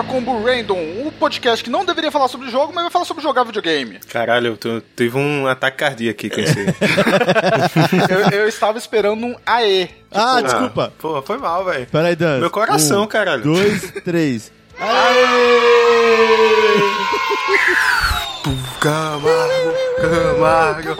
Ultra Combo Random, o podcast que não deveria falar sobre jogo, mas vai falar sobre jogar videogame. Caralho, eu tô- tive um ataque cardíaco aqui com esse. eu, eu estava esperando um AE. Ah, desculpa. Pô, foi mal, velho. Peraí, Dan. Meu coração, um, caralho. Dois, três. Camargo, Camargo.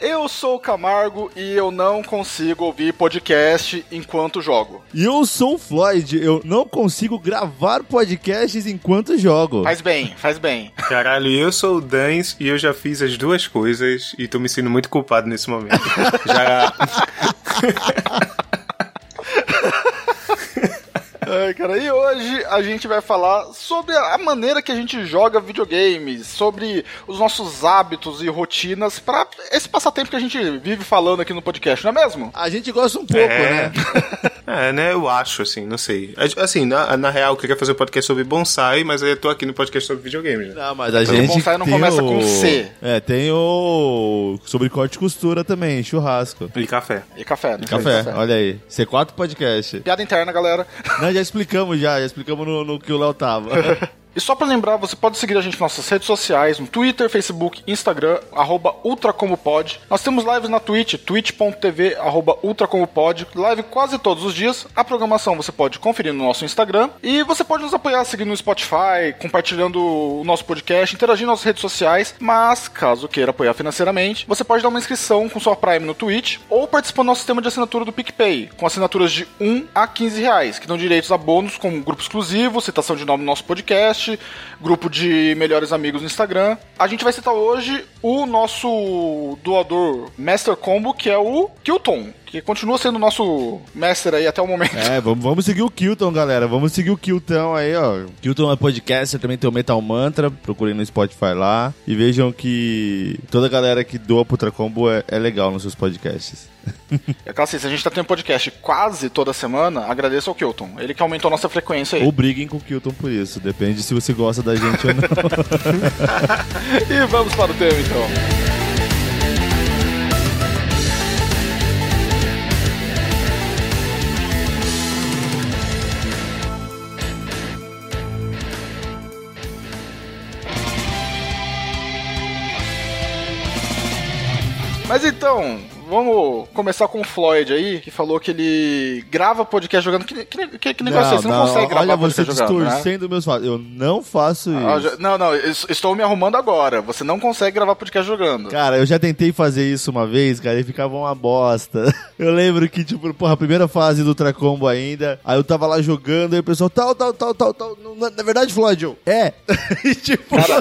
Eu sou o Camargo e eu não consigo ouvir podcast enquanto jogo. E eu sou o Floyd. Eu não consigo gravar podcasts enquanto jogo. Faz bem, faz bem. Caralho, eu sou o Dans e eu já fiz as duas coisas e tô me sentindo muito culpado nesse momento. já. Ai, cara, e hoje a gente vai falar sobre a maneira que a gente joga videogames, sobre os nossos hábitos e rotinas pra esse passatempo que a gente vive falando aqui no podcast, não é mesmo? A gente gosta um pouco, É. né? É, né? Eu acho, assim, não sei. Assim, na, na real, eu queria fazer um podcast sobre bonsai, mas eu tô aqui no podcast sobre videogame, né? Não, mas a Então, gente. bonsai não começa o... com C. É, tem o. Sobre corte e costura também, churrasco. E café. E café, né? Café, olha aí. C4 podcast. Piada interna, galera. Não, já explicamos já, já explicamos no, no que o Léo tava. E só pra lembrar, você pode seguir a gente nas nossas redes sociais, no Twitter, Facebook, Instagram, arroba. Nós temos lives na Twitch, twitch.tv, arroba. Live quase todos os dias. A programação você pode conferir no nosso Instagram. E você pode nos apoiar seguindo no Spotify, compartilhando o nosso podcast, interagindo nas redes sociais. Mas, caso queira apoiar financeiramente, você pode dar uma inscrição com sua Prime no Twitch ou participar do nosso sistema de assinatura do PicPay, com assinaturas de 1 a 15 reais, que dão direitos a bônus como grupo exclusivo, citação de nome no nosso podcast, grupo de melhores amigos no Instagram. A gente vai citar hoje o nosso doador Master Combo, que é o Kilton, que continua sendo o nosso mestre aí até o momento. É, vamos, vamos seguir o Kilton, galera. Vamos seguir o Kilton aí, ó. Kilton é podcaster, também tem o Metal Mantra. Procurem no Spotify lá. E vejam que toda a galera que doa pro Tracombo é, é legal nos seus podcasts. É claro, assim, se a gente tá tendo podcast quase toda semana, agradeço ao Kilton. Ele que aumentou a nossa frequência aí. Ou briguem com o Kilton por isso. Depende se você gosta da gente ou não. E vamos para o tema então. Mas então, vamos começar com o Floyd aí, que falou que ele grava podcast jogando. Que, que, que, que negócio é esse? Você não, consegue gravar olha você podcast jogando, né? distorcendo meus fatos. Eu não faço isso. Ah, já- Não, não, estou me arrumando agora. Você não consegue gravar podcast jogando. Cara, eu já tentei fazer isso uma vez, cara, e ficava uma bosta. Eu lembro que, tipo, porra, a primeira fase do Tracombo ainda, aí eu tava lá jogando, aí o pessoal, tal, tal, tal, tal, tal. Não, Na, na verdade, Floyd, eu, é. E, tipo, Cara,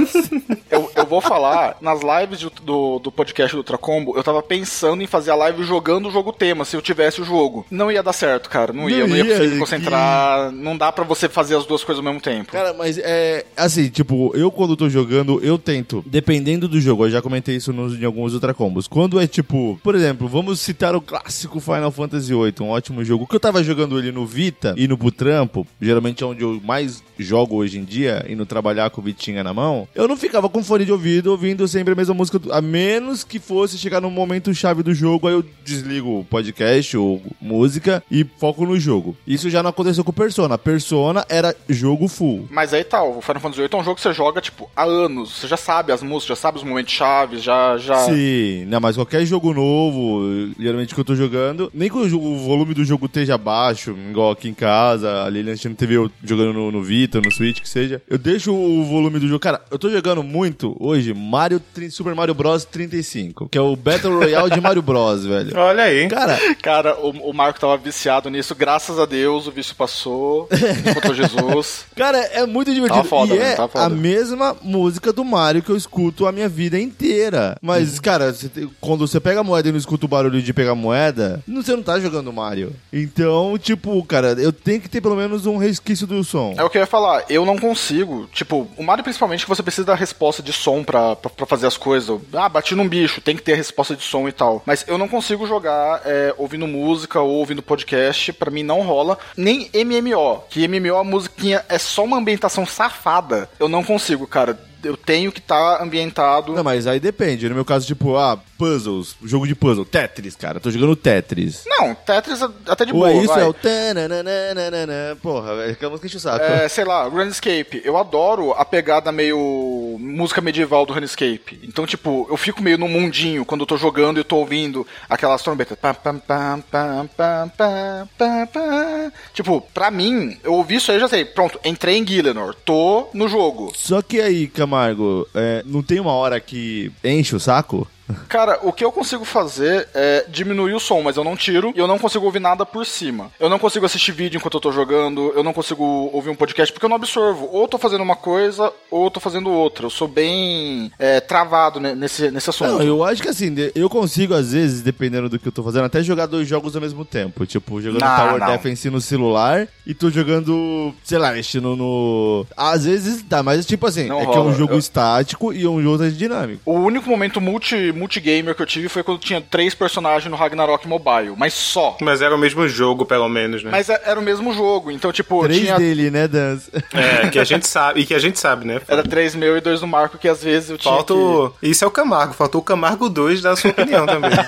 eu vou falar, nas lives de- do, do podcast do Ultracombo, eu tava pensando em fazer a live jogando o jogo tema, se eu tivesse o jogo. Não ia dar certo, cara. Não ia, Não eu não ia ia, conseguir me que- concentrar. Não dá pra você fazer as duas coisas ao mesmo tempo. Cara, mas é assim, tipo, eu quando tô jogando, eu tento, dependendo do jogo, eu já comentei isso nos, em alguns Ultra Combos. Quando é tipo, por exemplo, vamos citar o clássico Final Fantasy VIII, um ótimo jogo, que eu tava jogando ele no Vita e no pro trampo, geralmente é onde eu mais jogo hoje em dia, indo trabalhar com o Vitinha na mão, eu não ficava com fone de ouvido ouvindo sempre a mesma música, a menos que fosse chegar num momento chave do jogo, aí eu desligo o podcast ou música e foco no jogo. Isso já não aconteceu com Persona. Persona era jogo full. Mas aí tá, o Final Fantasy VIII é um jogo que você joga, tipo, há anos. Você já sabe as músicas, já sabe os momentos chaves, já. já... Sim, não, mas qualquer jogo novo, geralmente que eu tô jogando, nem que o, volume do jogo esteja baixo, igual aqui em casa, ali assistindo TV, eu jogando no, no Vita, no Switch, que seja, eu deixo o volume do jogo. Cara, eu tô jogando muito hoje Mario, Super Mario Bros 35, que é o Battle Royale de Mario Bros, velho. Olha aí. Cara, Cara, o, o Marco tava viciado nisso, graças a Deus, o vício passou, encontrou Jesus. Cara, é muito divertido. Tá foda, e né? é Tá foda. a mesma música do Mario que eu escuto a minha vida inteira. Mas, Uhum. cara, você quando você pega a moeda e não escuta o barulho de pegar a moeda, você não tá jogando Mario. Então, tipo, cara, eu tenho que ter pelo menos um resquício do som. É o que eu ia falar, eu não consigo. Tipo, o Mario principalmente que você precisa da resposta de som pra, pra, pra fazer as coisas. Ah, bati num bicho, tem que ter a resposta de som e tal. Mas eu não consigo jogar é, ouvindo música ou ouvindo podcast, pra mim não rola. Nem MMO, que MMO a musiquinha é só uma ambientação safada. Eu não consigo, cara. Eu tenho que estar tá ambientado. Não, mas aí depende. No meu caso, tipo, ah, puzzles, jogo de puzzle, Tetris, cara. Tô jogando Tetris. Não, Tetris até de Ou boa. é isso, vai. é o. tananana, Porra, é aquela música que enche o saco. É, sei lá, Runescape. Eu adoro a pegada meio música medieval do Runescape. Então, tipo, eu fico meio num mundinho quando eu tô jogando e eu tô ouvindo aquelas trombetas. Pam, pam, pam, pam, pam, pam, pam, pam. Tipo, pra mim, eu ouvi isso aí e já sei. Pronto, entrei em Gillenor. Tô no jogo. Só que aí, Camargo, é, não tem uma hora que enche o saco? Cara, o que eu consigo fazer é diminuir o som, mas eu não tiro e eu não consigo ouvir nada por cima. Eu não consigo assistir vídeo enquanto eu tô jogando, eu não consigo ouvir um podcast porque eu não absorvo. Ou tô fazendo uma coisa, ou tô fazendo outra. Eu sou bem é, travado ne- nesse, nesse assunto. Não, eu acho que assim, eu consigo, às vezes, dependendo do que eu tô fazendo, até jogar dois jogos ao mesmo tempo. Tipo, jogando Não, Tower não. Defense no celular e tô jogando, sei lá, mexendo no. Às vezes dá, mas tipo assim, Não é que é um rola. jogo Eu- estático e um jogo dinâmico. O único momento multi, multigamer que eu tive foi quando tinha três personagens no Ragnarok Mobile, mas só. Mas era o mesmo jogo, pelo menos, né? Mas é- era o mesmo jogo, então, tipo, Três tinha. dele, né, Dance? É, que a gente sabe, e que a gente sabe, né? Era três meu e dois do Marco, que às vezes eu tinha. Falta o... Isso é o Camargo, faltou o Camargo 2 da sua opinião também. que...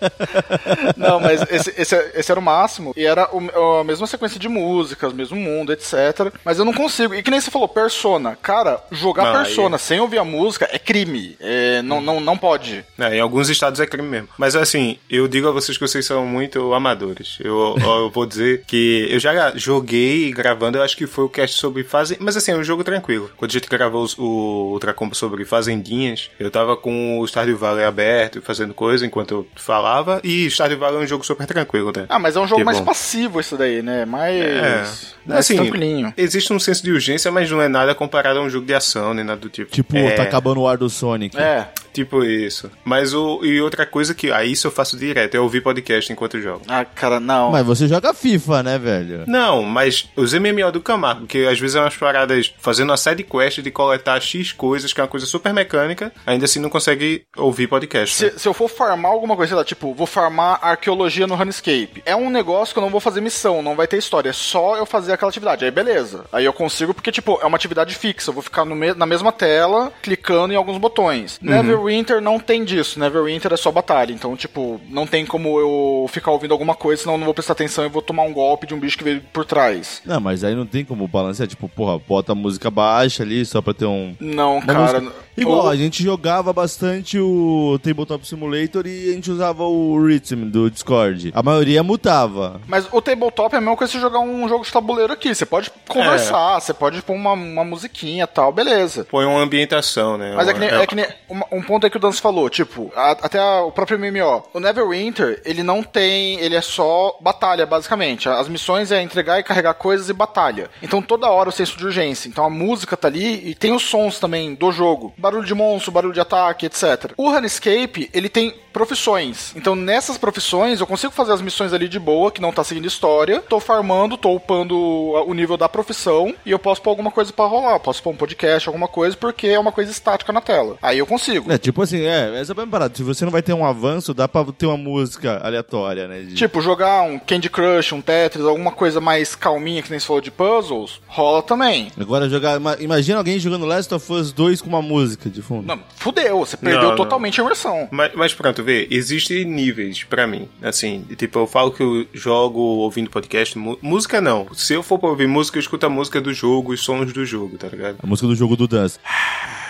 Não, mas esse, esse, esse era o máximo. E era o- a mesma sequência de músicas, mesmo mundo, etc. Mas eu não consigo. E que nem você falou, Persona. Cara, jogar Não, aí- Persona sem ouvir a música é crime. É, não, não, não pode. É, em alguns estados é crime mesmo. Mas assim, eu digo a vocês que vocês são muito amadores. Eu, eu vou dizer que eu já joguei gravando, eu acho que foi o cast sobre fazem. Mas assim, é um jogo tranquilo. Quando a gente gravou o Ultra Combo sobre fazendinhas, eu tava com o Stardew Valley aberto, fazendo coisa enquanto eu falava. E Stardew Valley é um jogo super tranquilo, né? Ah, mas é um jogo Que mais bom. passivo isso daí, né? Mais. É. mais Assim, tranquilinho. existe um senso de urgência, mas não é nada comparado a um jogo de ação, nem nada do tipo. Tipo, é... tá acabando o ar do Sonic. É. Tipo isso. Mas o. E outra coisa que. Aí isso eu faço direto, é ouvir podcast enquanto jogo. Ah, cara, não. Mas você joga FIFA, né, velho? Não, mas os MMO do Camargo, que às vezes é umas paradas fazendo uma side quest de coletar X coisas, que é uma coisa super mecânica, ainda assim não consegue ouvir podcast. né? Se, se eu for farmar alguma coisa, sei lá, tipo, vou farmar arqueologia no Runescape. É um negócio que eu não vou fazer missão, não vai ter história. É só eu fazer aquela atividade. Aí beleza. Aí eu consigo, porque, tipo, é uma atividade fixa. Eu vou ficar no me- na mesma tela, clicando em alguns botões. Neverwinter não tem disso. Neverwinter é só batalha. Então, tipo, não tem como eu ficar ouvindo alguma coisa, senão eu não vou prestar atenção e vou tomar um golpe de um bicho que veio por trás. Não, mas aí não tem como balancear. Tipo, porra, bota a música baixa ali só pra ter um. Não, uma cara. música- Igual, Ou- a gente jogava bastante o Tabletop Simulator e a gente usava o Rhythm do Discord. A maioria mutava. Mas o tabletop é a mesma coisa que você jogar um jogo de tabuleiro aqui. Você pode conversar, você pode pôr uma, uma musiquinha e tal, beleza. Põe uma ambientação, né? Mas é que nem, é que nem um ponto aí que o Dance falou, tipo, a- até a- o próprio MMO. O Neverwinter, ele não tem. Ele é só batalha, basicamente. As missões é entregar e carregar coisas e batalha. Então toda hora o senso de urgência. Então a música tá ali e tem os sons também do jogo. Barulho de monstro, barulho de ataque, etc. O Runescape, ele tem profissões. Então nessas profissões eu consigo fazer as missões ali de boa, que não tá seguindo história. Tô farmando, tô upando o nível da profissão e eu posso pôr alguma coisa pra rolar. Posso pôr um podcast, alguma coisa, porque é uma coisa estática na tela. Aí eu consigo. É, tipo assim, é, essa é a parada. Se você não vai ter um avanço, dá pra ter uma música aleatória, né? de- Tipo, jogar um Candy Crush, um Tetris, alguma coisa mais calminha, que nem você falou de puzzles, rola também. Agora jogar. ima- Imagina alguém jogando Last of Us 2 com uma música de fundo. Não, fudeu, você perdeu Não, não. totalmente a imersão. Mas, mas pronto, vê, existem níveis pra mim. Assim, tipo, eu falo que eu jogo ouvindo podcast. música não. Se eu for pra ouvir música, eu escuto a música do jogo, os sons do jogo, tá ligado? A música do jogo do Dance.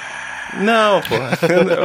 Não, pô.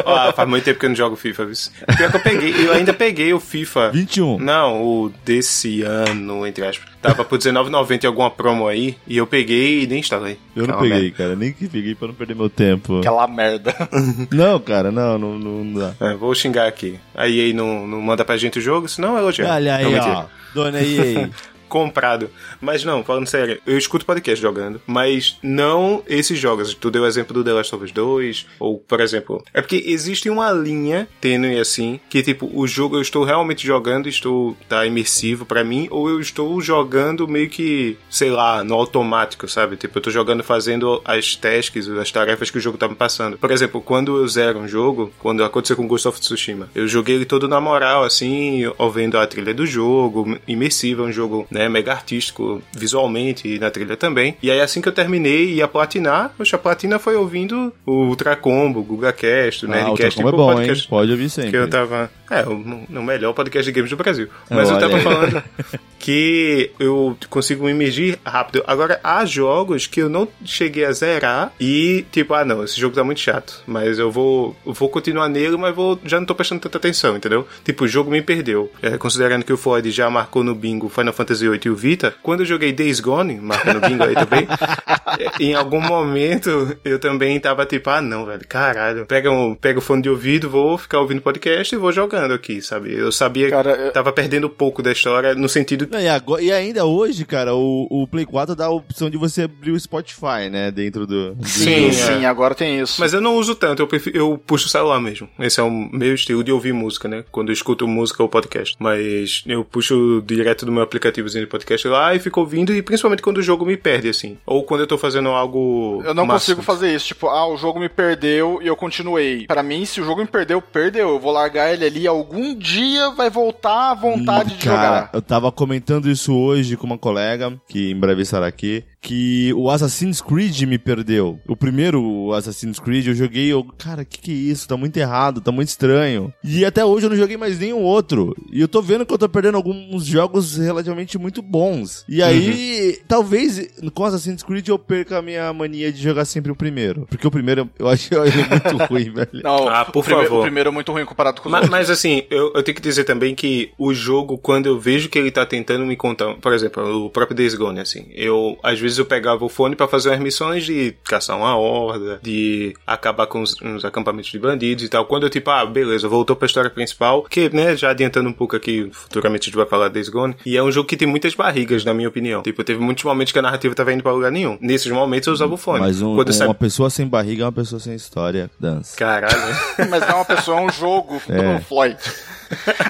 Ó, faz muito tempo que eu não jogo FIFA, viu? Pior que eu peguei, eu ainda peguei o FIFA. 21. Não, o desse ano, entre aspas. Tava por R$19,90 em alguma promo aí, e eu peguei e nem instalei. Eu não Aquela peguei, merda. cara. Nem que peguei pra não perder meu tempo. Aquela merda. Não, cara, não, não, não dá. É, vou xingar aqui. A EA não, não manda pra gente o jogo, senão é elogiar. Olha aí, mentira. ó. Dona EA. comprado. Mas não, falando sério, eu escuto podcast jogando, mas não esses jogos. Tu deu o exemplo do The Last of Us 2, ou, por exemplo, é porque existe uma linha tênue assim, que tipo, o jogo eu estou realmente jogando, estou tá imersivo pra mim, ou eu estou jogando meio que, sei lá, no automático, sabe? Tipo, eu tô jogando fazendo as tasks, as tarefas que o jogo tá me passando. Por exemplo, quando eu zero um jogo, quando aconteceu com Ghost of Tsushima, eu joguei ele todo na moral, assim, ouvindo a trilha do jogo, imersivo, é um jogo né? Mega artístico visualmente e na trilha também. E aí assim que eu terminei e ia platinar, poxa, a platina foi ouvindo o Ultra Combo, o GugaCast, o Ah, o Nerdcast, Ultracombo é tipo, bom, hein? podcast Pode ouvir sempre. que eu tava. É, o, o melhor podcast de games do Brasil. Mas eu Olha tava aí. falando que eu consigo me imergir rápido. Agora, há jogos que eu não cheguei a zerar e, tipo, ah, não, esse jogo tá muito chato. Mas eu vou, vou continuar nele, mas vou, já não tô prestando tanta atenção, entendeu? Tipo, o jogo me perdeu. É, considerando que o Floyd já marcou no bingo Final Fantasy VIII e o Vita, quando eu joguei Days Gone, marcando bingo aí também, em algum momento eu também tava tipo, ah, não, velho, caralho. Pega, um, pega o fone de ouvido, vou ficar ouvindo podcast e vou jogando aqui, sabe? Eu sabia Cara, que eu- tava perdendo pouco da história no sentido e, agora- e ainda hoje, cara, o, o Play 4 dá a opção de você abrir o Spotify, né? Dentro do. Sim, Sim, sim, é. agora tem isso. Mas eu não uso tanto, eu, prefiro, eu puxo o celular mesmo. Esse é o meu estilo de ouvir música, né? Quando eu escuto música ou podcast. Mas eu puxo direto do meu aplicativozinho de podcast lá e fico ouvindo, e principalmente quando o jogo me perde, assim. Ou quando eu tô fazendo algo. Eu não maçante. consigo fazer isso. Tipo, ah, o jogo me perdeu e eu continuei. Pra mim, se o jogo me perdeu, perdeu. Eu vou largar ele ali. Algum dia vai voltar a vontade de Cara, jogar. eu tava comentando isso hoje com uma colega, que em breve estará aqui, que o Assassin's Creed me perdeu. O primeiro Assassin's Creed eu joguei, eu, cara, que que é isso? Tá muito errado, tá muito estranho. E até hoje eu não joguei mais nenhum outro. E eu tô vendo que eu tô perdendo alguns jogos relativamente muito bons. E aí, talvez com Assassin's Creed eu perca a minha mania de jogar sempre o primeiro. Porque o primeiro eu acho ele muito ruim, velho. Não, Ah, por o, primeiro, favor. o primeiro é muito ruim comparado com os Mas, outros. mas, assim, eu, eu tenho que dizer também que o jogo, quando eu vejo que ele tá tentando me contar, por exemplo, o próprio Days Gone, assim, eu, às vezes eu pegava o fone pra fazer umas missões de caçar uma horda, de acabar com os, uns acampamentos de bandidos e tal. Quando eu, tipo, ah, beleza, voltou pra história principal, que, né, já adiantando um pouco aqui, futuramente a gente vai falar Days Gone, e é um jogo que tem muitas barrigas, na minha opinião. Tipo, teve muitos momentos que a narrativa tava indo pra lugar nenhum. Nesses momentos eu usava o fone. Mas um- Quando uma sabe... pessoa sem barriga é uma pessoa sem história, dança. Caralho. Mas não é uma pessoa, é um jogo É. do Floyd.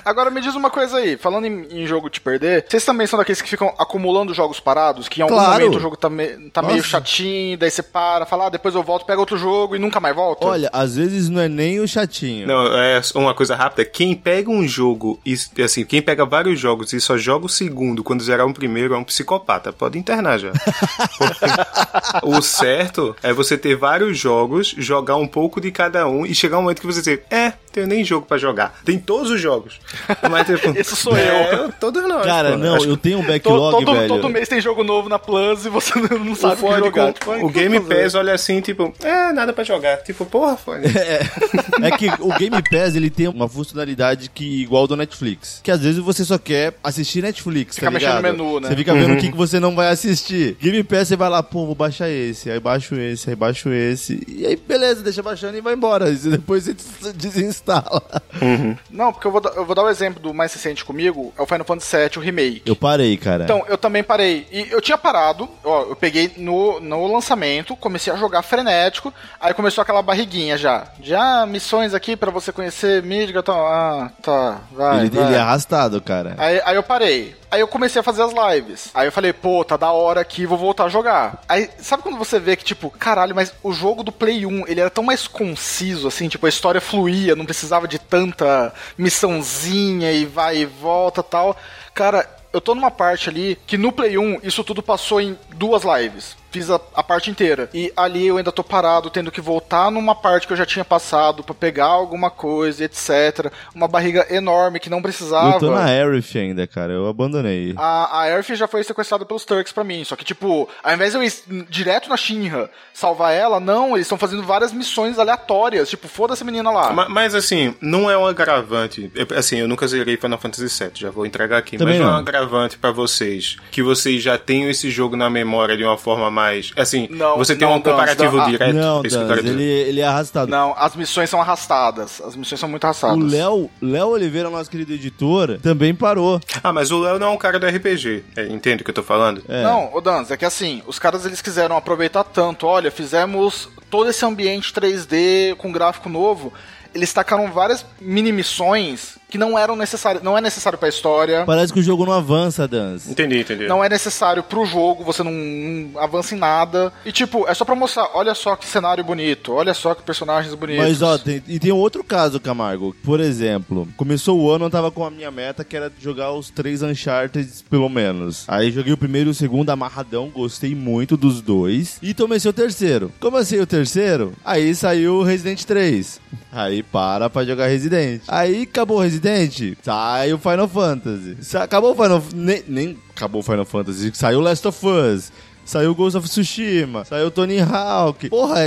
Agora me diz uma coisa aí, falando em, em jogo te perder, vocês também são daqueles que ficam acumulando jogos parados, que em algum Claro. momento o jogo tá, me- tá meio chatinho, daí você para, fala, ah, depois eu volto, pega outro jogo e nunca mais volta? Olha, às vezes não é nem o chatinho. Não, é uma coisa rápida. Quem pega um jogo e, assim, quem pega vários jogos e só joga o segundo quando zerar um primeiro é um psicopata. Pode internar já. O certo é você ter vários jogos, jogar um pouco de cada um e chegar um momento que você dizer, é, tenho nem jogo pra jogar. Tem todos os jogos. Mas, tipo, Esse sou é, eu. Todos nós. Cara, pô. não, eu tenho um To- backlog, todo, velho. todo mês tem jogo novo na Plus e você não sabe o que jogar. Tipo, o Game? Pass olha assim, tipo, é, nada pra jogar. Tipo, porra, fone. É que o Game Pass, ele tem uma funcionalidade que igual ao do Netflix. Que às vezes você só quer assistir Netflix, Fica tá mexendo ligado? no menu, né? Você fica vendo o que, que você não vai assistir. Game Pass, você vai lá, pô, vou baixar esse, aí baixo esse, aí baixo esse. E aí, beleza, deixa baixando e vai embora. E depois você des- desinstala. Não, porque eu vou, dar- eu vou dar o exemplo do mais recente comigo, é o Final Fantasy VII, o remake. Eu parei, cara. Então, eu também parei. E eu tinha parado, ó, eu peguei no, no lançamento, comecei a jogar frenético, aí começou aquela barriguinha já. Já, missões aqui pra você conhecer Midgar, tá, ah, tá, vai, ele, vai. ele é arrastado, cara. Aí, aí eu parei. Aí eu comecei a fazer as lives. Aí eu falei, pô, tá da hora aqui, vou voltar a jogar. Aí, sabe quando você vê que, tipo, caralho, mas o jogo do Play 1, ele era tão mais conciso, assim, tipo, a história fluía, não precisava de tanta missãozinha e vai e volta tal. Cara, eu tô numa parte ali que no Play 1 isso tudo passou em duas lives. Fiz a, a parte inteira. E ali eu ainda tô parado, tendo que voltar numa parte que eu já tinha passado pra pegar alguma coisa, etc. Uma barriga enorme que não precisava. Eu tô na Aerith ainda, cara. Eu abandonei. A, a Earth já foi sequestrada pelos Turks pra mim. Só que, tipo, ao invés de eu ir direto na Shinra salvar ela, não, eles estão fazendo várias missões aleatórias. Tipo, foda-se a menina lá. Ma- Mas assim, não é um agravante. Eu- Assim, eu nunca zerei Final Fantasy VII, já vou entregar aqui. Também mas não, é não. um agravante pra vocês que vocês já tenham esse jogo na memória de uma forma mais. Assim, Não, você tem não, um comparativo Dans, ah, direto. não, é isso que eu Dan, ele, ele é arrastado. Não, as missões são arrastadas. As missões são muito arrastadas. O Léo, Léo Oliveira, nosso querido editor, também parou. Ah, mas o Léo não é um cara do RPG. É, entende o que eu tô falando? É. Não, o Danz, é que assim, os caras eles quiseram aproveitar tanto. Olha, fizemos todo esse ambiente 3D com gráfico novo. Eles tacaram várias mini missões que não eram necessárias, não é necessário pra história. Parece que o jogo não avança, Dance. Entendi, entendi. Não é necessário pro jogo, você não, não avança em nada. E tipo, é só pra mostrar, olha só que cenário bonito, olha só que personagens bonitos. Mas ó, tem, e tem outro caso, Camargo. Por exemplo, começou o ano, eu tava com a minha meta que era jogar os três Uncharted, pelo menos. Aí joguei o primeiro e o segundo amarradão, gostei muito dos dois. E comecei o terceiro. Comecei o terceiro, aí saiu o Resident 3. Aí para pra jogar Resident. Aí acabou Resident, sai o Final Fantasy. Acabou o Final nem, nem acabou o Final Fantasy, saiu Last of Us. Saiu Ghost of Tsushima, saiu Tony Hawk. Porra,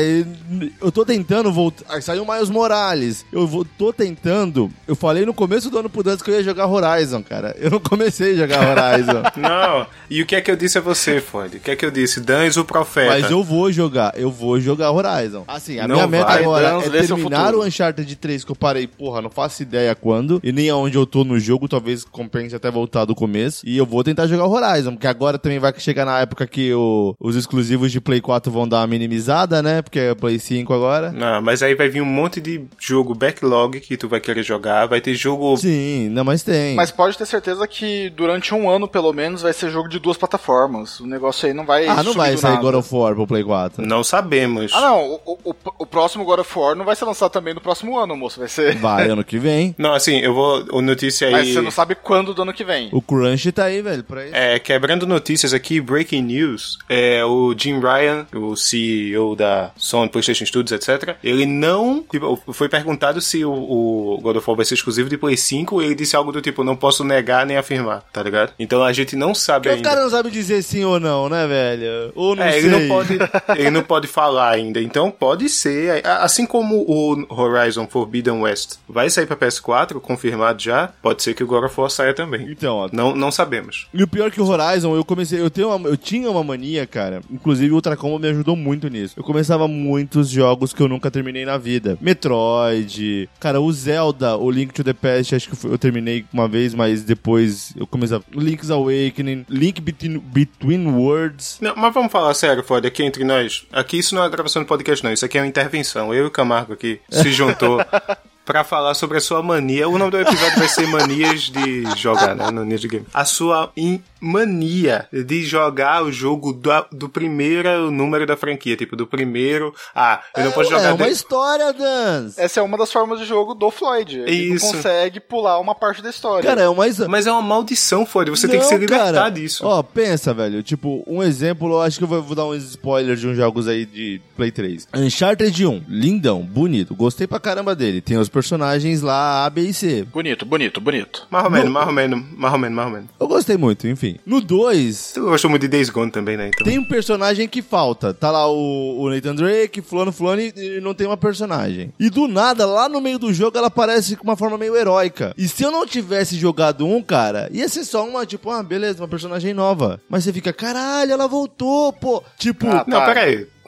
eu tô tentando voltar. Aí saiu Miles Morales. Eu vou, tô tentando. Eu falei no começo do ano pro Dance que eu ia jogar Horizon, cara. Eu não comecei a jogar Horizon. Não, e o que é que eu disse a você, Ford? O que é que eu disse? Dans o profeta. Mas eu vou jogar, eu vou jogar Horizon. Assim, a Não minha meta vai, agora Dance, é seu terminar futuro. o Uncharted 3 que eu parei, porra, não faço ideia quando, e nem aonde eu tô no jogo, talvez compense até voltar do começo. E eu vou tentar jogar o Horizon, porque agora também vai chegar na época que o- os exclusivos de Play 4 vão dar uma minimizada, né? Porque é Play 5 agora. Não, mas aí vai vir um monte de jogo backlog que tu vai querer jogar, vai ter jogo... Sim, não, mas tem. Mas pode ter certeza que durante um ano, pelo menos, vai ser jogo de duas plataformas. O negócio aí não vai. ah, não vai sair nada. God of War pro Play 4. Não sabemos. Ah, não. O, o, o próximo God of War não vai ser lançado também no próximo ano, moço. Vai ser. Vai ano que vem. Não, assim, eu vou... O notícia aí... Mas você não sabe quando do ano que vem. O Crunch tá aí, velho, pra isso. É, quebrando notícias aqui, breaking news, é, o Jim Ryan, o CEO da Sony, PlayStation Studios, etc., ele não, tipo, foi perguntado se o, o God of War vai ser exclusivo de Play 5, ele disse algo do tipo, não posso negar nem afirmar, tá ligado? Então a gente não sabe Porque o ainda. cara não sabe dizer sim ou não, né, velho? Ou não É, sei. ele não pode, ele não pode falar ainda. Então pode ser, assim como o Horizon Forbidden West vai sair pra PS4, confirmado já, pode ser que o God of War saia também. Então, ó, Não, não sabemos. E o pior que o Horizon, eu comecei, eu tenho uma- eu tinha uma mania, cara. Inclusive o Ultra Combo me ajudou muito nisso. Eu começava muitos jogos que eu nunca terminei na vida. Metroid, cara, o Zelda, o Link to the Past, acho que eu terminei uma vez, mas depois eu comecei. Link's Awakening, Link Between, Between Worlds. Não, mas vamos falar sério, Ford, aqui entre nós. Aqui isso não é gravação de podcast, não. Isso aqui é uma intervenção. Eu e o Camargo aqui se juntou pra falar sobre a sua mania. O nome do episódio vai ser Manias de Jogar, né? Manias de Game. A sua in- mania de jogar o jogo do, do primeiro número da franquia. Tipo, do primeiro. Ah, eu não posso é jogar. uma de- história, Dance. Essa é uma das formas de jogo do Floyd. Ele Isso. não consegue pular uma parte da história. Cara, é uma. Mas é uma maldição, Ford. Você tem que Não, se libertar cara. disso. Ó, pensa, velho. Tipo, um exemplo, eu acho que eu vou, vou dar uns spoilers de uns jogos aí de Play 3. Uncharted 1, lindão, bonito. Gostei pra caramba dele. Tem os personagens lá A, B e C. Bonito, bonito, bonito. Mais ou menos, mais ou menos, mais ou menos, mais ou menos. Eu gostei muito, enfim. No 2, Tu gostou muito de Days Gone também, né? Então. tem um personagem que falta. Tá lá o, o Nathan Drake, fulano, fulano, e, e não tem uma personagem. E do nada, lá no meio do jogo, ela aparece com uma forma meio heróica. E se eu não tivesse jogado um, cara, ia ser só uma, tipo, ah, beleza, uma personagem nova. Mas você fica, caralho, ela voltou, pô. Tipo, Ah, Não, Tá.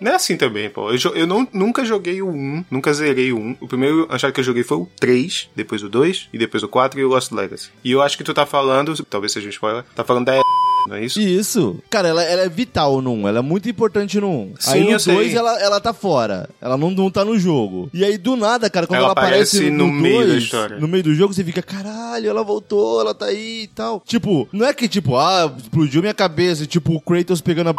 Não é assim também, pô. Eu, eu não, nunca joguei o 1, nunca zerei o 1. O primeiro Uncharted que eu joguei foi o 3, depois o 2, e depois o 4 e o Lost Legacy. E eu acho que tu tá falando, talvez seja um spoiler, tá falando da não é isso? Isso. Cara, ela, ela é vital no 1. Ela é muito importante no 1. Sim, aí no eu sei. 2 ela, ela tá fora. Ela não, não tá no jogo. E aí do nada, cara, quando Ela ela, aparece, aparece no no meio da 2, história. No meio do jogo, você fica, caralho, ela voltou, ela tá aí e tal. Tipo, não é que tipo, ah, explodiu minha cabeça, tipo, o Kratos pegando a.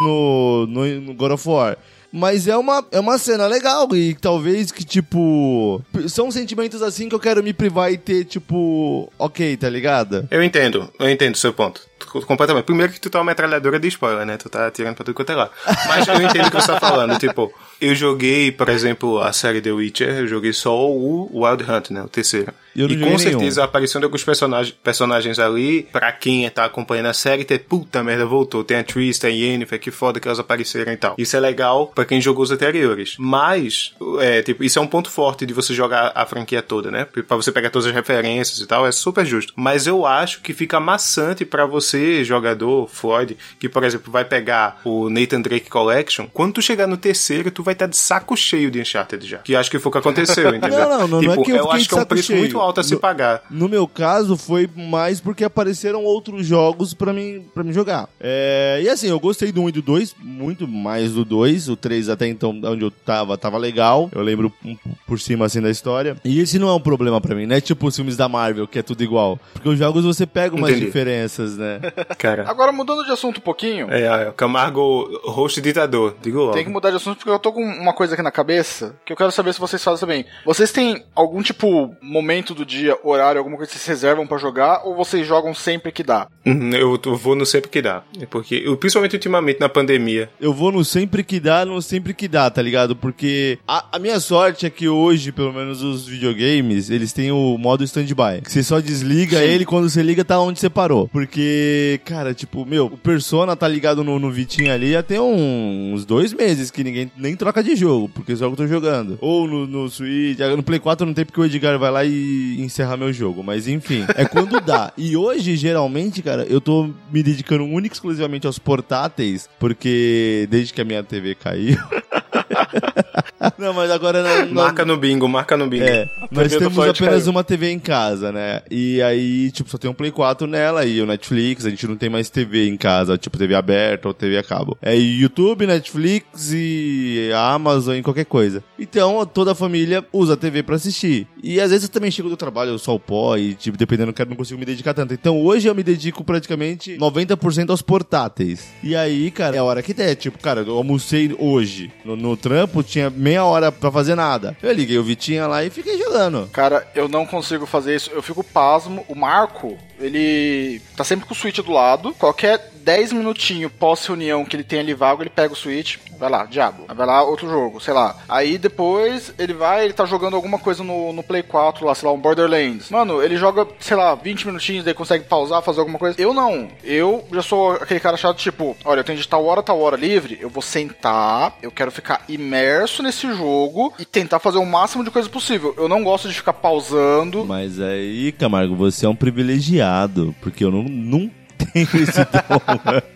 no, no, no God of War. Mas é uma, é uma cena legal e talvez que, tipo. São sentimentos assim que eu quero me privar e ter, tipo. Ok, tá ligado? Eu entendo, eu entendo o seu ponto. Completamente. Primeiro que tu tá uma metralhadora de spoiler, né? Tu tá tirando pra tudo quanto é lá. Mas eu entendo o que você tá falando. Tipo, eu joguei, por exemplo, a série The Witcher, eu joguei só o Wild Hunt, né? O terceiro. Eu e com nenhum. certeza a aparição de alguns personagens, personagens ali, pra quem tá acompanhando a série, ter puta merda, voltou. Tem a Triss, tem a Yennefer, que foda que elas apareceram e tal. Isso é legal pra quem jogou os anteriores. Mas, é, tipo, isso é um ponto forte de você jogar a franquia toda, né? Pra você pegar todas as referências e tal, é super justo. Mas eu acho que fica maçante pra você você, jogador, Floyd, que, por exemplo, vai pegar o Nathan Drake Collection, quando tu chegar no terceiro, tu vai estar de saco cheio de Uncharted já. Que acho que foi o que aconteceu, entendeu? Não, não, não, tipo, não é que eu, eu acho que é um preço cheio. muito alto a se No- pagar. No meu caso, foi mais porque apareceram outros jogos pra mim, pra mim jogar. É, e assim, eu gostei do 1 e do 2, muito mais do 2. O 3 até então, onde eu tava, tava legal. Eu lembro um por cima assim da história. E esse não é um problema pra mim, né? Tipo os filmes da Marvel, que é tudo igual. Porque os jogos você pega umas Entendi. diferenças, né? Cara. Agora, mudando de assunto um pouquinho, É, é, o Camargo, host ditador, digo logo. tem que mudar de assunto porque eu tô com uma coisa aqui na cabeça que eu quero saber se vocês fazem também. Vocês têm algum tipo momento do dia, horário, alguma coisa que vocês reservam pra jogar ou vocês jogam sempre que dá? Uhum, Eu vou no sempre que dá. É Porque, eu, principalmente ultimamente na pandemia. Eu vou no sempre que dá, no sempre que dá, tá ligado? Porque a, a minha sorte é que hoje, pelo menos os videogames, eles têm o modo stand-by. Que você só desliga ele quando você liga tá onde você parou. Porque, cara, tipo, meu, o Persona tá ligado no, no Vitinho ali já tem um- uns dois meses que ninguém nem troca de jogo, porque só eu tô jogando. Ou no, no Switch, no Play 4 não tem porque o Edgar vai lá e encerra meu jogo. Mas enfim, é quando dá. E hoje, geralmente, cara, eu tô me dedicando única e exclusivamente aos portáteis, porque desde que a minha TV caiu. não, mas agora não. não- Marca no bingo, marca no bingo. é, nós do temos apenas caiu. uma TV em casa, né? E aí, tipo, só tem um Play 4 nela e o Netflix, a gente não tem mais TV em casa, tipo, TV aberta ou TV a cabo. É YouTube, Netflix e Amazon e qualquer coisa. Então, toda a família usa a TV pra assistir. E às vezes eu também chego do trabalho, só o pó e, tipo, dependendo, eu quero- não consigo me dedicar tanto. Então, hoje eu me dedico praticamente 90% aos portáteis. E aí, cara, é a hora que der. Tipo, cara, eu almocei hoje no, no trampo, tinha meia hora pra fazer nada. Eu liguei o Vitinha lá e fiquei jogando. Cara, eu não consigo fazer isso. Eu fico pasmo. O Marco, ele tá sempre com o Switch do lado. Qualquer 10 minutinhos pós-reunião que ele tem ali vago, ele pega o Switch. Vai lá, diabo. Vai lá, outro jogo, sei lá. Aí depois ele vai, ele tá jogando alguma coisa no, no Play 4 lá, sei lá, um Borderlands. Mano, ele joga, sei lá, 20 minutinhos, daí consegue pausar, fazer alguma coisa. Eu não. Eu já sou aquele cara chato, tipo, olha, eu tenho de tal hora, tal hora livre, eu vou sentar, eu quero ficar imerso nesse jogo e tentar fazer o máximo de coisa possível. Eu não gosto de ficar pausando. Mas aí, Camargo, você é um privilegiado, porque eu não, não tenho esse dom.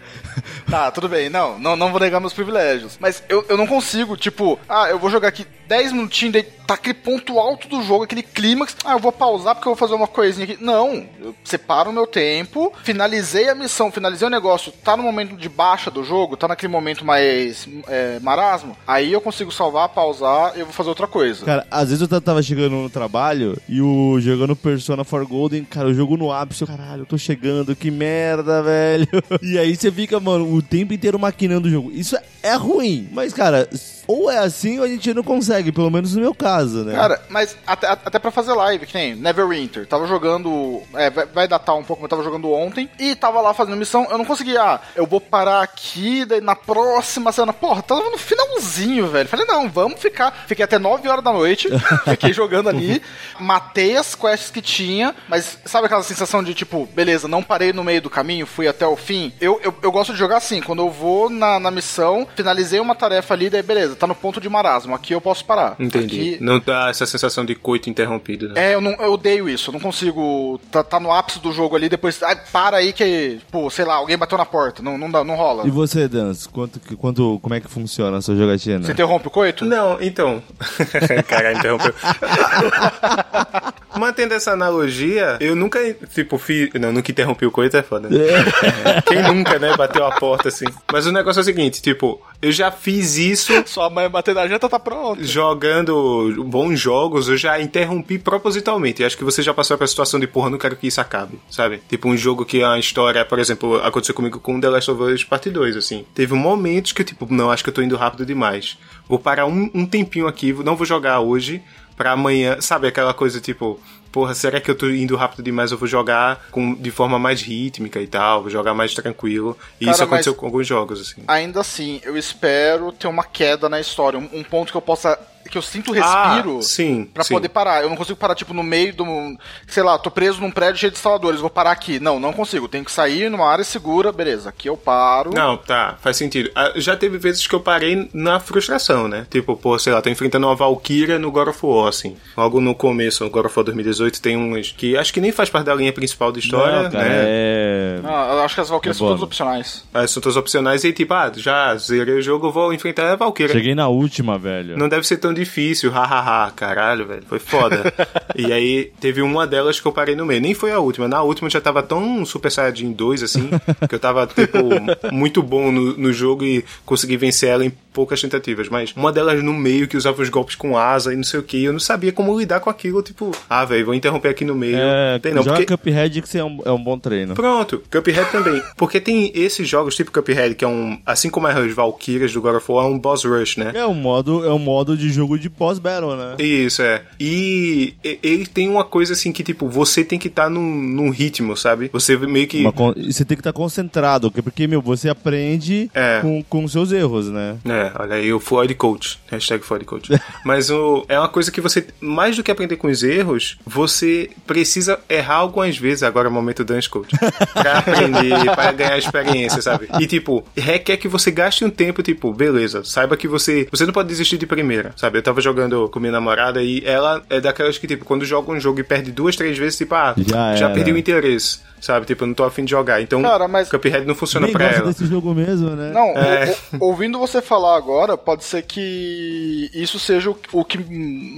Tá, tudo bem. Não, não, não vou negar meus privilégios. Mas eu, eu não consigo, tipo, ah, eu vou jogar aqui 10 minutinhos, daí tá aquele ponto alto do jogo, aquele clímax. Ah, eu vou pausar porque eu vou fazer uma coisinha aqui. Não, eu separo o meu tempo, finalizei a missão, finalizei o negócio, tá no momento de baixa do jogo, tá naquele momento mais é, marasmo. Aí eu consigo salvar, pausar eu vou fazer outra coisa. Cara, às vezes eu ta- tava chegando no trabalho e o jogando Persona 4 Golden, cara, o jogo no ápice, caralho, eu tô chegando, que merda, velho. E aí você fica, mano, o tempo inteiro maquinando o jogo. Isso é ruim, mas, cara, ou é assim ou a gente não consegue, pelo menos no meu caso, né? Cara, mas até, até pra fazer live, que nem Neverwinter. Tava jogando. É, vai, vai datar um pouco, mas tava jogando ontem. E tava lá fazendo missão. Eu não conseguia. Ah, eu vou parar aqui, daí na próxima cena. Porra, tava no finalzinho, velho. Falei, não, vamos ficar. Fiquei até 9 horas da noite. fiquei jogando ali. Matei as quests que tinha. Mas sabe aquela sensação de tipo, beleza, não parei no meio do caminho, fui até o fim? Eu, eu, eu gosto de jogar assim. Quando eu vou na, na missão, finalizei uma tarefa ali, daí beleza, tá no ponto de marasmo. Aqui eu posso parar. Entendi. Aqui, Não dá essa sensação de coito interrompido, né? é, eu, não, eu odeio isso. Eu não consigo. Tá, tá no ápice do jogo ali, depois. Ai, para aí que. Pô, sei lá, alguém bateu na porta. Não, não, dá, não rola. E você, Dans, quanto, que- quanto, como é que funciona a sua jogatina? Você interrompe o coito? Não, então. Caralho, interrompeu. Mantendo essa analogia, eu nunca, tipo, fiz. Não, nunca interrompi o coito, é foda. né? Quem nunca, né, bateu a porta assim. Mas o negócio é o seguinte, tipo, eu já fiz isso Sua mãe bater na janta, tá pronto. jogando bons jogos, eu já interrompi propositalmente. E acho que você já passou pela situação de porra, não quero que isso acabe, sabe? Tipo um jogo que a história, por exemplo, aconteceu comigo com The Last of Us Part 2, assim. Teve momentos que eu, tipo, não, acho que eu tô indo rápido demais. Vou parar um, um tempinho aqui, não vou jogar hoje, pra amanhã, sabe? Aquela coisa tipo. Porra, será que eu tô indo rápido demais? Eu vou jogar com, de forma mais rítmica e tal, vou jogar mais tranquilo. E Cara, isso aconteceu com alguns jogos, assim. Ainda assim, eu espero ter uma queda na história. Um, um ponto que eu possa. Que eu sinto respiro Ah, sim, pra sim. poder parar. Eu não consigo parar, tipo, no meio do. Sei lá, tô preso num prédio cheio de instaladores. Vou parar aqui. Não, não consigo. Tenho que sair numa área segura. Beleza, aqui eu paro. Não, tá, faz sentido. Ah, Já teve vezes que eu parei na frustração, né? Tipo, pô, sei lá, tô enfrentando uma Valkyria no God of War, assim. Logo no começo, no God of War 2018, XVIII tem uns que acho que nem faz parte da linha principal da história, Não, cara, né? é... Ah, eu acho que as Valkyrias É são todas opcionais. As são todas opcionais e tipo, ah, já zerei o jogo, vou enfrentar a Valkyria. Cheguei na última, velho. Não deve ser tão difícil, hahaha, caralho, velho, foi foda. e aí teve uma delas que eu parei no meio, nem foi a última, na última eu já tava tão Super Saiyajin 2 assim, que eu tava, tipo, muito bom no, no jogo e consegui vencer ela em poucas tentativas, mas uma delas no meio que usava os golpes com asa e não sei o que, eu não sabia como lidar com aquilo, tipo, ah, velho, vou interromper aqui no meio. É, tem não, joga porque... Cuphead que você é um, é um bom treino. Pronto, Cuphead também. Porque tem esses jogos, tipo Cuphead, que é um. Assim como as Valkyrias do God of War, é um boss rush, né? É um modo, é um modo de jogo de pós-battle, né? Isso, é. E ele tem uma coisa assim que, tipo, você tem que estar num, num ritmo, sabe? Você meio que. Con- você tem que estar concentrado, porque- meu, você aprende É. com, com seus erros, né? É, olha aí, o Floyd Coach. Hashtag Floyd Coach. Mas o, é uma coisa que você, mais do que aprender com os erros, você precisa errar algumas vezes, agora é o momento Dance Coach, pra aprender, pra ganhar experiência, sabe? E, tipo, requer que você gaste um tempo, tipo, beleza, saiba que você, você não pode desistir de primeira, sabe? Eu tava jogando com minha namorada e ela é daquelas que, tipo, quando joga um jogo e perde duas, três vezes, tipo, ah, Já já perdi o interesse, sabe? Tipo, eu não tô afim de jogar. Então, Cara, mas- Cuphead não funciona pra ela. desse jogo mesmo, né? Não, É. o- o- ouvindo você falar agora, pode ser que isso seja o, o que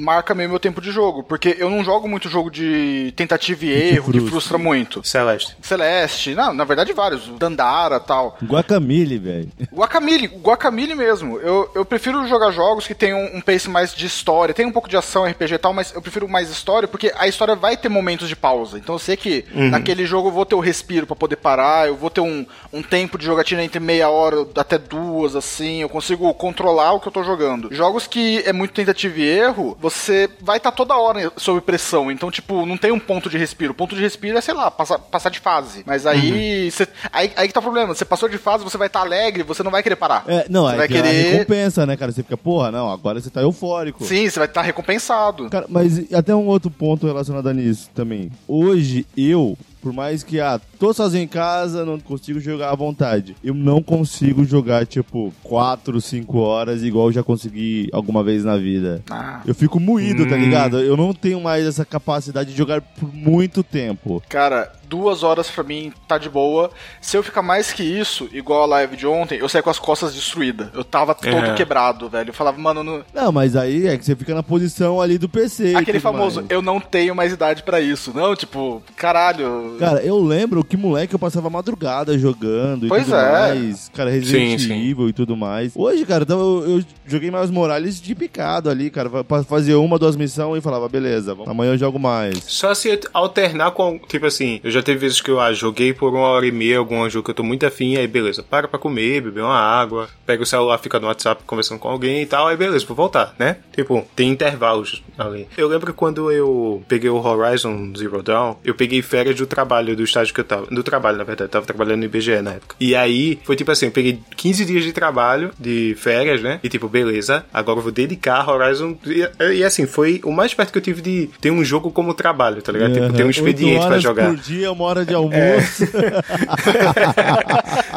marca meio meu tempo de jogo. Porque eu não jogo muito jogo de tentativa e erro, que frustra. frustra muito. Celeste. Celeste, não, na verdade vários. Dandara tal. Guacamole, velho. Guacamole, Guacamole mesmo. Eu, eu prefiro jogar jogos que tenham um pace mais de história. Tem um pouco de ação, RPG e tal, mas eu prefiro mais história, porque a história vai ter momentos de pausa. Então eu sei que naquele jogo eu vou ter o respiro pra poder parar, eu vou ter um, um tempo de jogatina entre meia hora até duas, assim. Eu consigo controlar o que eu tô jogando. Jogos que é muito tentativa e erro, você vai estar toda hora sob pressão. Então, tipo, não tem um ponto de respiro. O ponto de respiro é, sei lá, passar, passar de fase. Mas aí, você- aí, aí que tá o problema. Você passou de fase, você vai estar alegre, você não vai querer parar. É, não, Você é vai que a querer- recompensa, né, cara? Você fica, porra, não, agora você tá eufórico. Sim, você vai estar recompensado. Cara, mas até um outro ponto relacionado a nisso também. Hoje, eu, por mais que, ah, tô sozinho em casa, não consigo jogar à vontade. Eu não consigo jogar, tipo, 4, 5 horas, igual eu já consegui alguma vez na vida. Ah, Eu fico moído, tá ligado? Eu não tenho mais essa capacidade de jogar por muito tempo. cara, duas horas pra mim tá de boa. Se eu ficar mais que isso, igual a live de ontem, eu saí com as costas destruídas. Eu tava todo É. quebrado, velho. Eu falava, mano, não- Não, mas aí é que você fica na posição ali do PC. e aquele famoso, mais. eu não tenho mais idade pra isso. Não, tipo, caralho. Cara, eu lembro que moleque eu passava madrugada jogando e Pois tudo é. mais. Cara, Resident Sim, sim. Evil e tudo mais. Hoje, cara, então eu, eu joguei mais Morales de picado ali, cara. Pra fazer uma, duas missões e falava, beleza, vamos- amanhã eu jogo mais. Só se alternar com. Tipo assim, eu já teve vezes que eu ah, joguei por uma hora e meia algum jogo que eu tô muito afim, aí beleza, para pra comer, beber uma água, pega o celular, fica no WhatsApp conversando com alguém e tal, aí beleza, vou voltar, né? Tipo, tem intervalos ali. Eu lembro quando eu peguei o Horizon Zero Dawn, eu peguei férias do trabalho, do estágio que eu tava. Do trabalho, na verdade, eu tava trabalhando no IBGE na época. E aí, foi tipo assim, eu peguei 15 dias de trabalho, de férias, né? E tipo, beleza, agora eu vou dedicar Horizon. E, e assim, foi o mais perto que eu tive de ter um jogo como trabalho, tá ligado? Tipo, ter um Aham. expediente horas jogar. por dia, uma hora de almoço.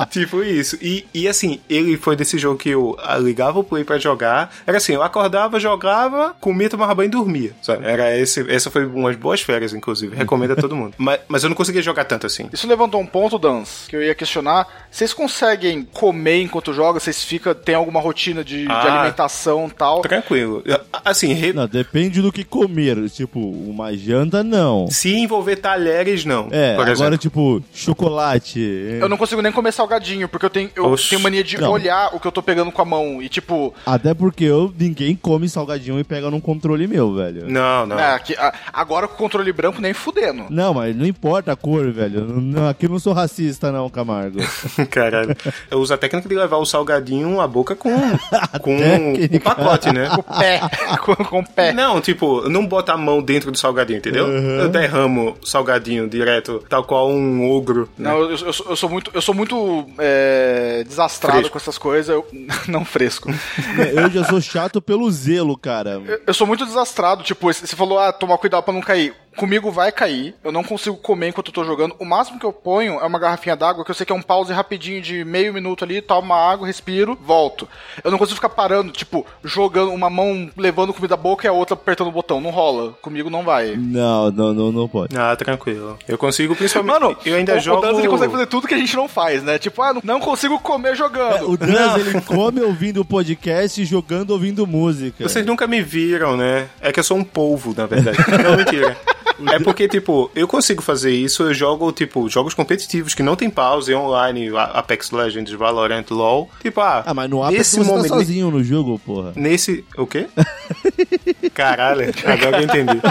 tipo isso. E, e assim, ele foi desse jogo que eu ah, ligava o play pra jogar. Era assim, eu acordava, jogava, comia, tomava banho e dormia. Sabe? Era esse, essa foi umas boas férias, inclusive. Recomendo a todo mundo. Mas, mas eu não conseguia jogar tanto assim. Isso levantou um ponto, Dans, que eu ia questionar. Vocês conseguem comer enquanto joga? Vocês ficam, tem alguma rotina de, de Ah. alimentação e tal? Tranquilo. Assim, re- não, depende do que comer. Tipo, uma janta, não. se envolver talheres, não. É, por agora, exemplo. tipo, chocolate. Eu não consigo nem comer salgadinho, porque eu tenho, eu Oxi. tenho mania de Não. olhar o que eu tô pegando com a mão. E tipo, Até porque eu, ninguém come salgadinho e pega num controle meu, velho. Não, não. é, aqui- a- agora com o controle branco nem fudendo. Não, mas não importa a cor, velho. Não, aqui eu não sou racista, não, Camargo. Caralho. Eu uso a técnica de levar o salgadinho à boca com, com o pacote, né? Com o pé. com, com o pé. Não, tipo, não bota a mão dentro do salgadinho, entendeu? Eu derramo salgadinho direto, tal qual um ogro. né? Não, eu, eu sou- eu sou muito, eu sou muito é, desastrado Fresco. com essas coisas. eu- não fresco. eu já sou chato pelo zelo, cara. Eu, eu sou muito desastrado. Tipo, você falou, ah, tomar cuidado pra não cair. Comigo vai cair, eu não consigo comer enquanto eu tô jogando. O máximo que eu ponho é uma garrafinha d'água, que eu sei que é um pause rapidinho de meio minuto ali, tomo uma água, respiro, volto. Eu não consigo ficar parando, tipo, jogando uma mão levando comida da boca e a outra apertando o botão. Não rola. Comigo não vai. Não, não, não, não pode. Ah, tranquilo. Eu consigo principalmente. Mano, eu ainda o, jogo. O Dantas ele consegue fazer tudo que a gente não faz, né? Tipo, ah, não consigo comer jogando. É, o Dantas ele come ouvindo o podcast e jogando ouvindo música. Vocês nunca me viram, né? É que eu sou um polvo, na verdade. não, mentira. É porque, tipo, eu consigo fazer isso, eu jogo, tipo, jogos competitivos que não tem pause, online, Apex Legends, Valorant, LoL. Tipo, ah... Ah, mas no Apex você tá momento, tá sozinho no jogo, porra. Nesse... O quê? Caralho, agora eu entendi.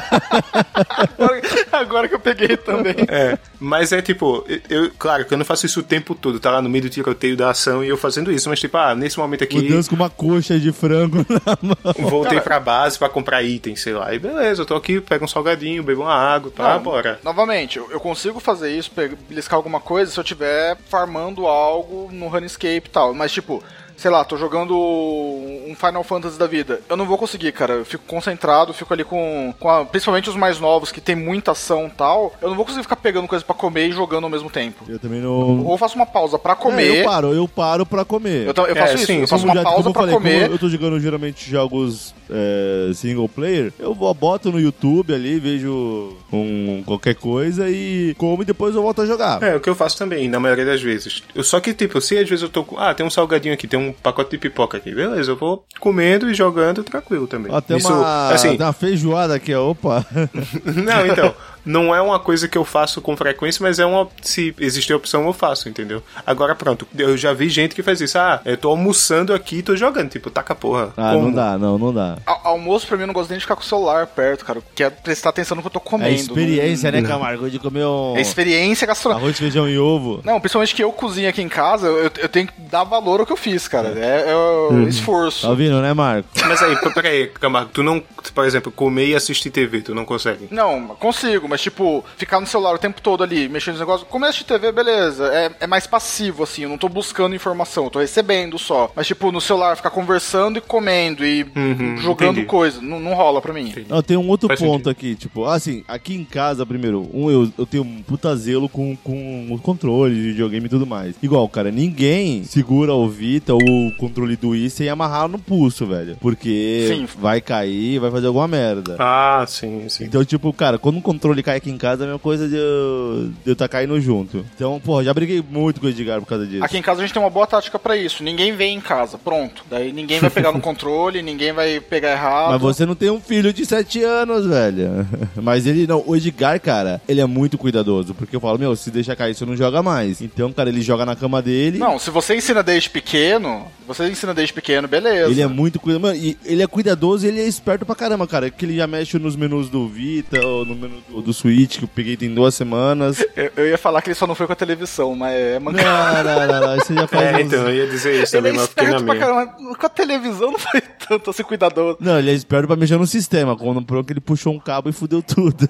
agora, agora, que eu peguei também. É, mas é tipo, eu, claro que eu não faço isso o tempo todo, tá lá no meio do tiroteio da ação e eu fazendo isso, mas tipo, ah, nesse momento aqui. Deus com uma coxa de frango na mão. Voltei Cara, pra base pra comprar itens, sei lá. E beleza, eu tô aqui, pego um salgadinho, bebo uma água, tá, não, bora. Novamente, eu, eu consigo fazer isso, beliscar alguma coisa se eu tiver farmando algo no Runescape e tal. Mas, tipo, sei lá, tô jogando um Final Fantasy da vida. Eu não vou conseguir, cara. Eu fico concentrado, fico ali com, com a, principalmente os mais novos, que tem muita ação e tal. Eu não vou conseguir ficar pegando coisa para comer e jogando ao mesmo tempo. Eu também não. Ou faço uma pausa para comer. É, eu paro, eu paro para comer. Eu, eu faço é, isso, sim, eu faço uma pausa para comer. eu tô jogando geralmente jogos é, single player, eu vou, boto no YouTube ali, vejo um, qualquer coisa e como e depois eu volto a jogar. É, o que eu faço também, na maioria das vezes. Eu, só que, tipo, se às vezes eu tô com. Ah, tem um salgadinho aqui, tem um pacote de pipoca aqui. Beleza, eu vou comendo e jogando tranquilo também. Até Isso, uma, assim, uma feijoada aqui, opa. Não, então, não é uma coisa que eu faço com frequência, mas é uma. Se existir opção, eu faço, entendeu? Agora pronto, eu já vi gente que faz isso. Ah, eu tô almoçando aqui e tô jogando. Tipo, taca porra. Ah, Como? não dá, não, não dá. almoço pra mim eu não gosto nem de ficar com o celular perto, cara. Quer prestar atenção no que eu tô comendo. É experiência, não... né, Camargo? De comer um. É experiência gastronômica. Arroz, feijão e ovo. Não, principalmente que eu cozinho aqui em casa, eu, eu tenho que dar valor ao que eu fiz, cara. É, é o uhum. esforço. Tá ouvindo, né, Marco? Mas aí, peraí, Camargo, tu não, por exemplo, comer e assistir TV, tu não consegue? Não, consigo, mas tipo, ficar no celular o tempo todo ali, mexendo nos negócios. Como assistir TV, beleza. É, é mais passivo, assim, eu não tô buscando informação, eu tô recebendo só. Mas, tipo, no celular, ficar conversando e comendo e uhum, jogando entendi. coisa, não, não rola pra mim. Não, tem um outro Faz ponto sentido. aqui, tipo, assim, aqui em casa, primeiro, um, eu, eu tenho um puta zelo com, com o controle de videogame e tudo mais. Igual, cara, ninguém segura o Vita ou o controle do Wii sem amarrar no pulso, velho. Porque sim. vai cair, vai fazer alguma merda. Ah, sim, sim. Então, tipo, cara, quando um controle cai aqui em casa, é a mesma coisa de eu, de eu tá caindo junto. Então, porra, já briguei muito com o Edgar por causa disso. Aqui em casa a gente tem uma boa tática para isso. Ninguém vem em casa, pronto. Daí ninguém vai pegar no controle, ninguém vai pegar errado. Mas você não tem um filho de 7 anos, velho. Mas ele não. O Edgar, cara, ele é muito cuidadoso. Porque eu falo, meu, se deixa cair, você não joga mais. Então, cara, ele joga na cama dele. Não, se você ensina desde pequeno, você ensina desde pequeno, beleza. Ele é muito cuidadoso. E ele é cuidadoso e ele é esperto pra caramba, cara. Que ele já mexe nos menus do Vita ou no menu do, do Switch, que eu peguei tem duas semanas. Eu, eu, ia falar que ele só não foi com a televisão, mas é mancada. Não, não, não, não, isso já faz É, uns... então, eu ia dizer isso também, ele é mas fiquei na minha. Caramba, com a televisão não foi tanto assim cuidadoso. Não, ele é esperto pra mexer no sistema. Quando no Pro que ele puxou um cabo e fudeu tudo.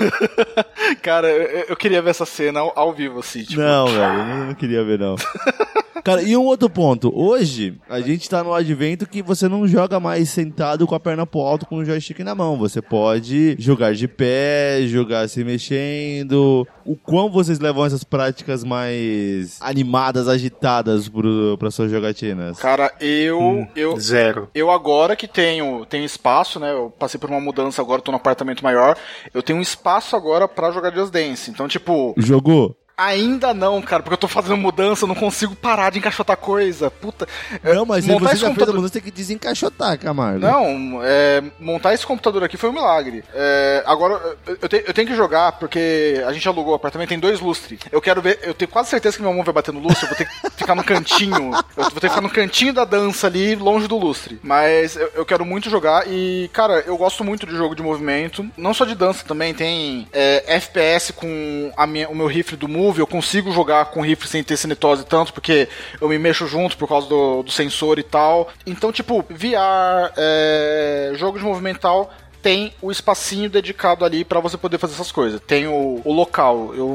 Cara, eu, eu, queria ver essa cena ao, ao vivo, assim. Tipo... Não, velho, eu não queria ver, não. Cara, e um outro ponto. Hoje, a gente tá no advento que você não joga mais sentado com a perna pro alto com o joystick na mão. Você pode jogar de pé, jogar se mexendo. O quão vocês levam essas práticas mais animadas, agitadas pro, pra suas jogatinas? Cara, eu. Hum, eu zero. Eu agora que tenho, tenho espaço, né? Eu passei por uma mudança agora, tô num apartamento maior. Eu tenho um espaço agora para jogar Just Dance. Então, tipo. Jogou? Ainda não, cara, porque eu tô fazendo mudança, eu não consigo parar de encaixotar coisa. Puta. Não, mas montar você esse já computador... fez a mudança, tem que desencaixotar, Camargo. Não, é, montar esse computador aqui foi um milagre. É, agora, eu, te, eu, tenho que jogar, porque a gente alugou o apartamento, tem dois lustres. Eu quero ver, eu tenho quase certeza que meu mão vai bater no lustre, eu vou ter que ficar no cantinho. Eu vou ter que ficar no cantinho da dança ali, longe do lustre. Mas eu, eu quero muito jogar e, cara, eu gosto muito de jogo de movimento. Não só de dança também, tem é, FPS com minha, o meu rifle do Move eu consigo jogar com rifle sem ter cinetose tanto, porque eu me mexo junto por causa do, do sensor e tal. Então, tipo, VR, é, jogo de movimental tem o espacinho dedicado ali para você poder fazer essas coisas. Tem o, o, local. Eu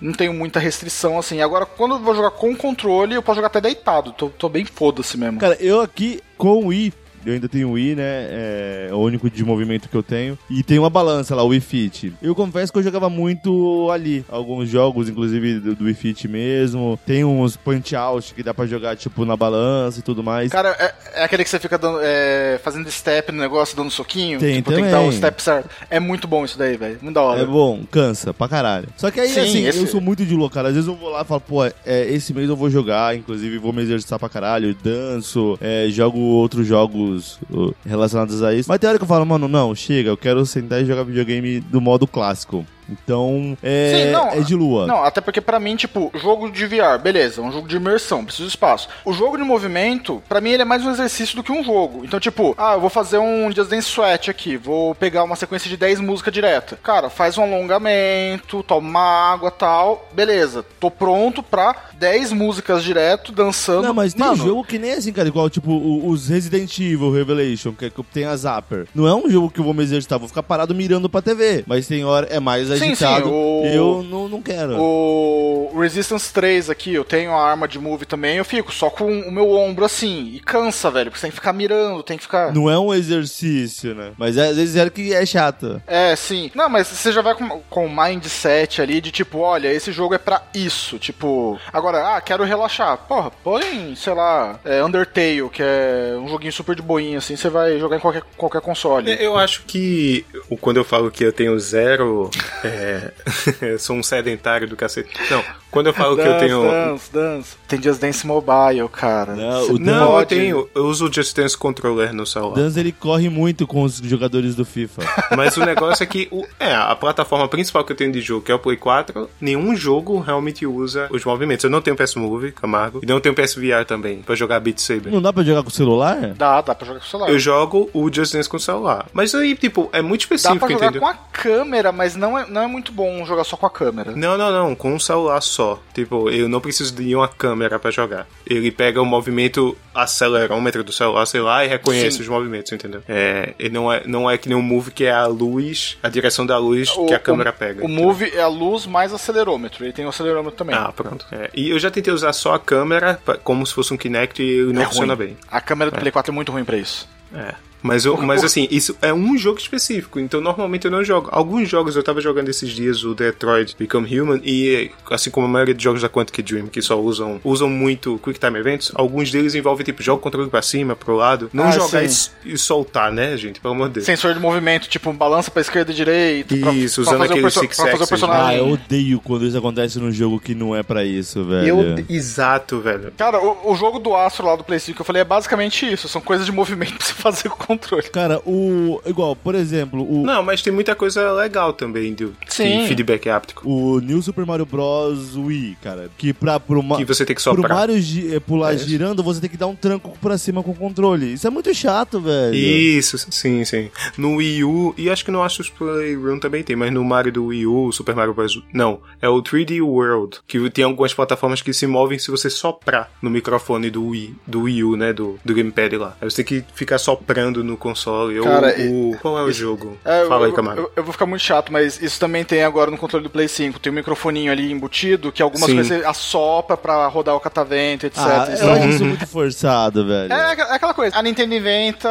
não tenho muita restrição assim. Agora, quando eu vou jogar com controle, eu posso jogar até deitado. Tô, tô bem foda-se mesmo. Cara, eu aqui com o Wii Eu ainda tenho o Wii, né? É o único de movimento que eu tenho. E tem uma balança lá, o Wii Fit. Eu confesso que eu jogava muito ali. Alguns jogos, inclusive do, do Wii Fit mesmo. Tem uns punch-out que dá pra jogar, tipo, na balança e tudo mais. Cara, é, é aquele que você fica dando, é, fazendo step no negócio, dando soquinho. Tem tipo, tem que dar também. o step certo. É muito bom isso daí, velho. Muito da hora. É bom, cansa pra caralho. Só que aí, Sim, assim, esse- eu sou muito de louco, cara. Às vezes eu vou lá e falo, pô, é, esse mês eu vou jogar, inclusive vou me exercitar pra caralho, danço, é, jogo outros jogos uh, relacionados a isso. Mas tem hora que eu falo, mano, não, chega, eu quero sentar e jogar videogame do modo clássico. Então, é, Sim, não, é de lua. Não, até porque pra mim, tipo, jogo de VR, beleza, é um jogo de imersão, preciso de espaço. O jogo de movimento, pra mim, ele é mais um exercício do que um jogo. Então, tipo, ah, eu vou fazer um Just Dance Sweat aqui, vou pegar uma sequência de 10 músicas direta. Cara, faz um alongamento, toma água tal, beleza, tô pronto pra 10 músicas direto, dançando. Não, mas tem Mano, jogo que nem assim, cara, igual, tipo, os Resident Evil Revelation, que, é que tem a Zapper. Não é um jogo que eu vou me exercitar, vou ficar parado mirando pra TV. Mas tem hora, é mais Sim, agitado. sim, o- Eu não, não quero. O Resistance 3 aqui, eu tenho a arma de move também, eu fico só com o meu ombro assim, e cansa, velho, porque você tem que ficar mirando, tem que ficar... Não é um exercício, né? Mas é, às vezes é que é chato. É, sim. Não, mas você já vai com, com o mindset ali de tipo, olha, esse jogo é pra isso. Tipo, agora, ah, quero relaxar. Porra, põe, sei lá, é, Undertale, que é um joguinho super de boinha, assim, você vai jogar em qualquer, qualquer console. Eu acho que o- quando eu falo que eu tenho zero. É, sou um sedentário do cacete. Não, quando eu falo que eu tenho. Dance, dance. Tem Just Dance Mobile, cara. Não, o Não, eu pode- tenho. Eu uso o Just Dance Controller no celular. Danza ele corre muito com os jogadores do FIFA. Mas o negócio é que o, é, a plataforma principal que eu tenho de jogo, que é o Play 4, nenhum jogo realmente usa os movimentos. Eu não tenho PS Move, Camargo, e não tenho PS VR também, pra jogar Beat Saber. não dá pra jogar com o celular? Dá, dá pra jogar com o celular. Eu jogo o Just Dance com o celular. Mas aí, tipo, é muito Dá específico, pra jogar entendeu? com a câmera, mas não é, não é muito bom jogar só com a câmera. Não, não, não, com um celular só. Tipo, eu não preciso de uma câmera pra jogar. Ele pega o movimento acelerômetro do celular, sei lá, e reconhece Sim. os movimentos, entendeu? É, ele não é, não é que nem um move que é a luz, a direção da luz que a câmera pega. O entendeu? Move é a luz mais acelerômetro. Ele tem o acelerômetro também. Ah, pronto. É, E eu já tentei usar só a câmera, pra- como se fosse um Kinect, e ele não É funciona ruim. bem. A câmera do Play 4 é muito ruim pra isso. É. Mas, eu, mas assim, isso é um jogo específico, então normalmente eu não jogo. Alguns jogos eu tava jogando esses dias, o Detroit Become Human, e assim como a maioria dos jogos da Quantic Dream, que só usam, usam muito Quick Time Events, alguns deles envolvem tipo, joga o controle pra cima, pro lado. Não Ah, jogar e, e soltar, né, gente? Pelo amor de Deus. Sensor de movimento, tipo, balança pra esquerda e direita. pra- Isso, pra, usando o aquele six pra axis, né? Ah, eu odeio quando isso acontece num jogo que não é pra isso, velho. Eu, exato, velho. Cara, o, o jogo do Astro lá do Play 5 que eu falei é basicamente isso. São coisas de movimento pra você fazer com controle. Cara, o. Igual, por exemplo, o. Não, mas tem muita coisa legal também de, Sim. feedback áptico. O New Super Mario Bros. Wii, cara. Que pra pro, ma- Que você tem que pro soprar. Mario gi- eh, pular É girando, você tem que dar um tranco pra cima com o controle. Isso é muito chato, velho. Isso, sim, sim. No Wii U, e acho que no Astros Playroom também tem, mas no Mario do Wii U, Super Mario Bros. Não, é o 3D World, que tem algumas plataformas que se movem se você soprar no microfone do Wii, do Wii U, né, do, do Gamepad lá. Aí você tem que ficar soprando no console. Cara, ou, o, qual é o jogo? É, eu- Fala aí, eu, Camargo. eu, eu vou ficar muito chato, mas isso também tem agora no controle do Play 5. Tem um microfoninho ali embutido que algumas Sim. coisas assopra pra rodar o catavento, etc. Ah, Isso eu aí- acho isso muito forçado, velho. é, é aquela coisa. A Nintendo inventa,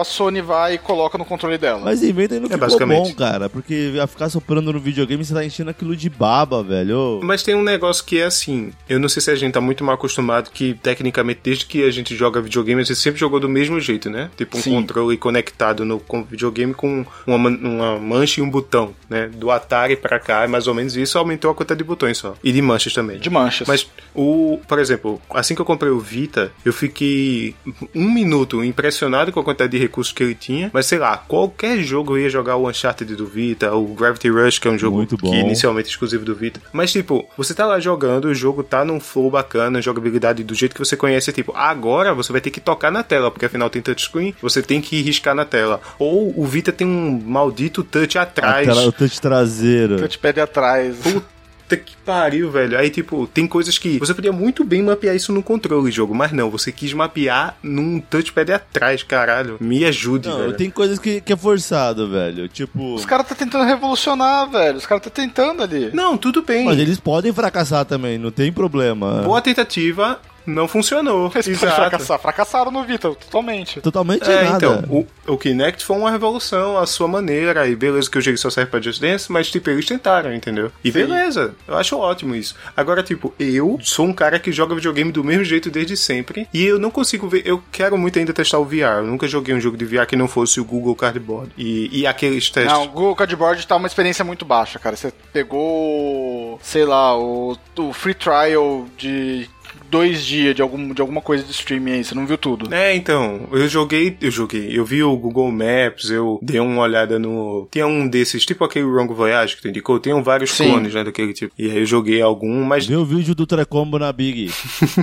a Sony vai e coloca no controle dela. Mas inventa e não É, ficou basicamente. bom, cara. Porque a ficar soprando no videogame, você tá enchendo aquilo de baba, velho. Mas tem um negócio que é assim, eu não sei se a gente tá muito mal acostumado que, tecnicamente, desde que a gente joga videogame, a gente sempre jogou do mesmo jeito, né? Tipo um Sim. Controle conectado no videogame com uma, uma mancha e um botão, né? Do Atari pra cá, é mais ou menos isso, aumentou a quantidade de botões só. E de manchas também. De manchas. Mas o, por exemplo, assim que eu comprei o Vita, eu fiquei um minuto impressionado com a quantidade de recursos que ele tinha. Mas sei lá, qualquer jogo eu ia jogar o Uncharted do Vita, o Gravity Rush, que é um jogo Muito bom. que inicialmente exclusivo do Vita. Mas tipo, você tá lá jogando, o jogo tá num flow bacana, jogabilidade do jeito que você conhece, tipo, agora você vai ter que tocar na tela, porque afinal tem touchscreen, você tem que riscar na tela. Ou o Vita tem um maldito touch atrás. Aquela, o touch traseiro. Touchpad atrás. Puta que pariu, velho. Aí, tipo, tem coisas que você podia muito bem mapear isso no controle jogo, mas não, você quis mapear num touchpad atrás, caralho. Me ajude, Não, velho. tem coisas que, que é forçado, velho. Tipo. Os caras tá tentando revolucionar, velho. Os caras tá tentando ali. Não, tudo bem. Mas eles podem fracassar também, não tem problema. Boa tentativa, não funcionou. Eles fracassar. Fracassaram no Vita, totalmente. Totalmente É, nada. então, o, o Kinect foi uma revolução à sua maneira, e beleza que o jogo só serve pra Just Dance, mas tipo, eles tentaram, entendeu? E beleza, eu acho ótimo isso. Agora, tipo, eu sou um cara que joga videogame do mesmo jeito desde sempre, e eu não consigo ver, eu quero muito ainda testar o VR, eu nunca joguei um jogo de VR que não fosse o Google Cardboard, e, e aqueles testes... Não, o Google Cardboard tá uma experiência muito baixa, cara. Você pegou, sei lá, o, o free trial de dois dias de, algum, de alguma coisa de streaming aí, você não viu tudo. É, então, eu joguei, eu joguei, eu vi o Google Maps, eu dei uma olhada no. Tinha um desses, tipo aquele Wrong Voyage que tu indicou, tem vários Sim. clones, né, daquele tipo. E aí eu joguei algum, mas. Vê o vídeo do Trecombo na Big.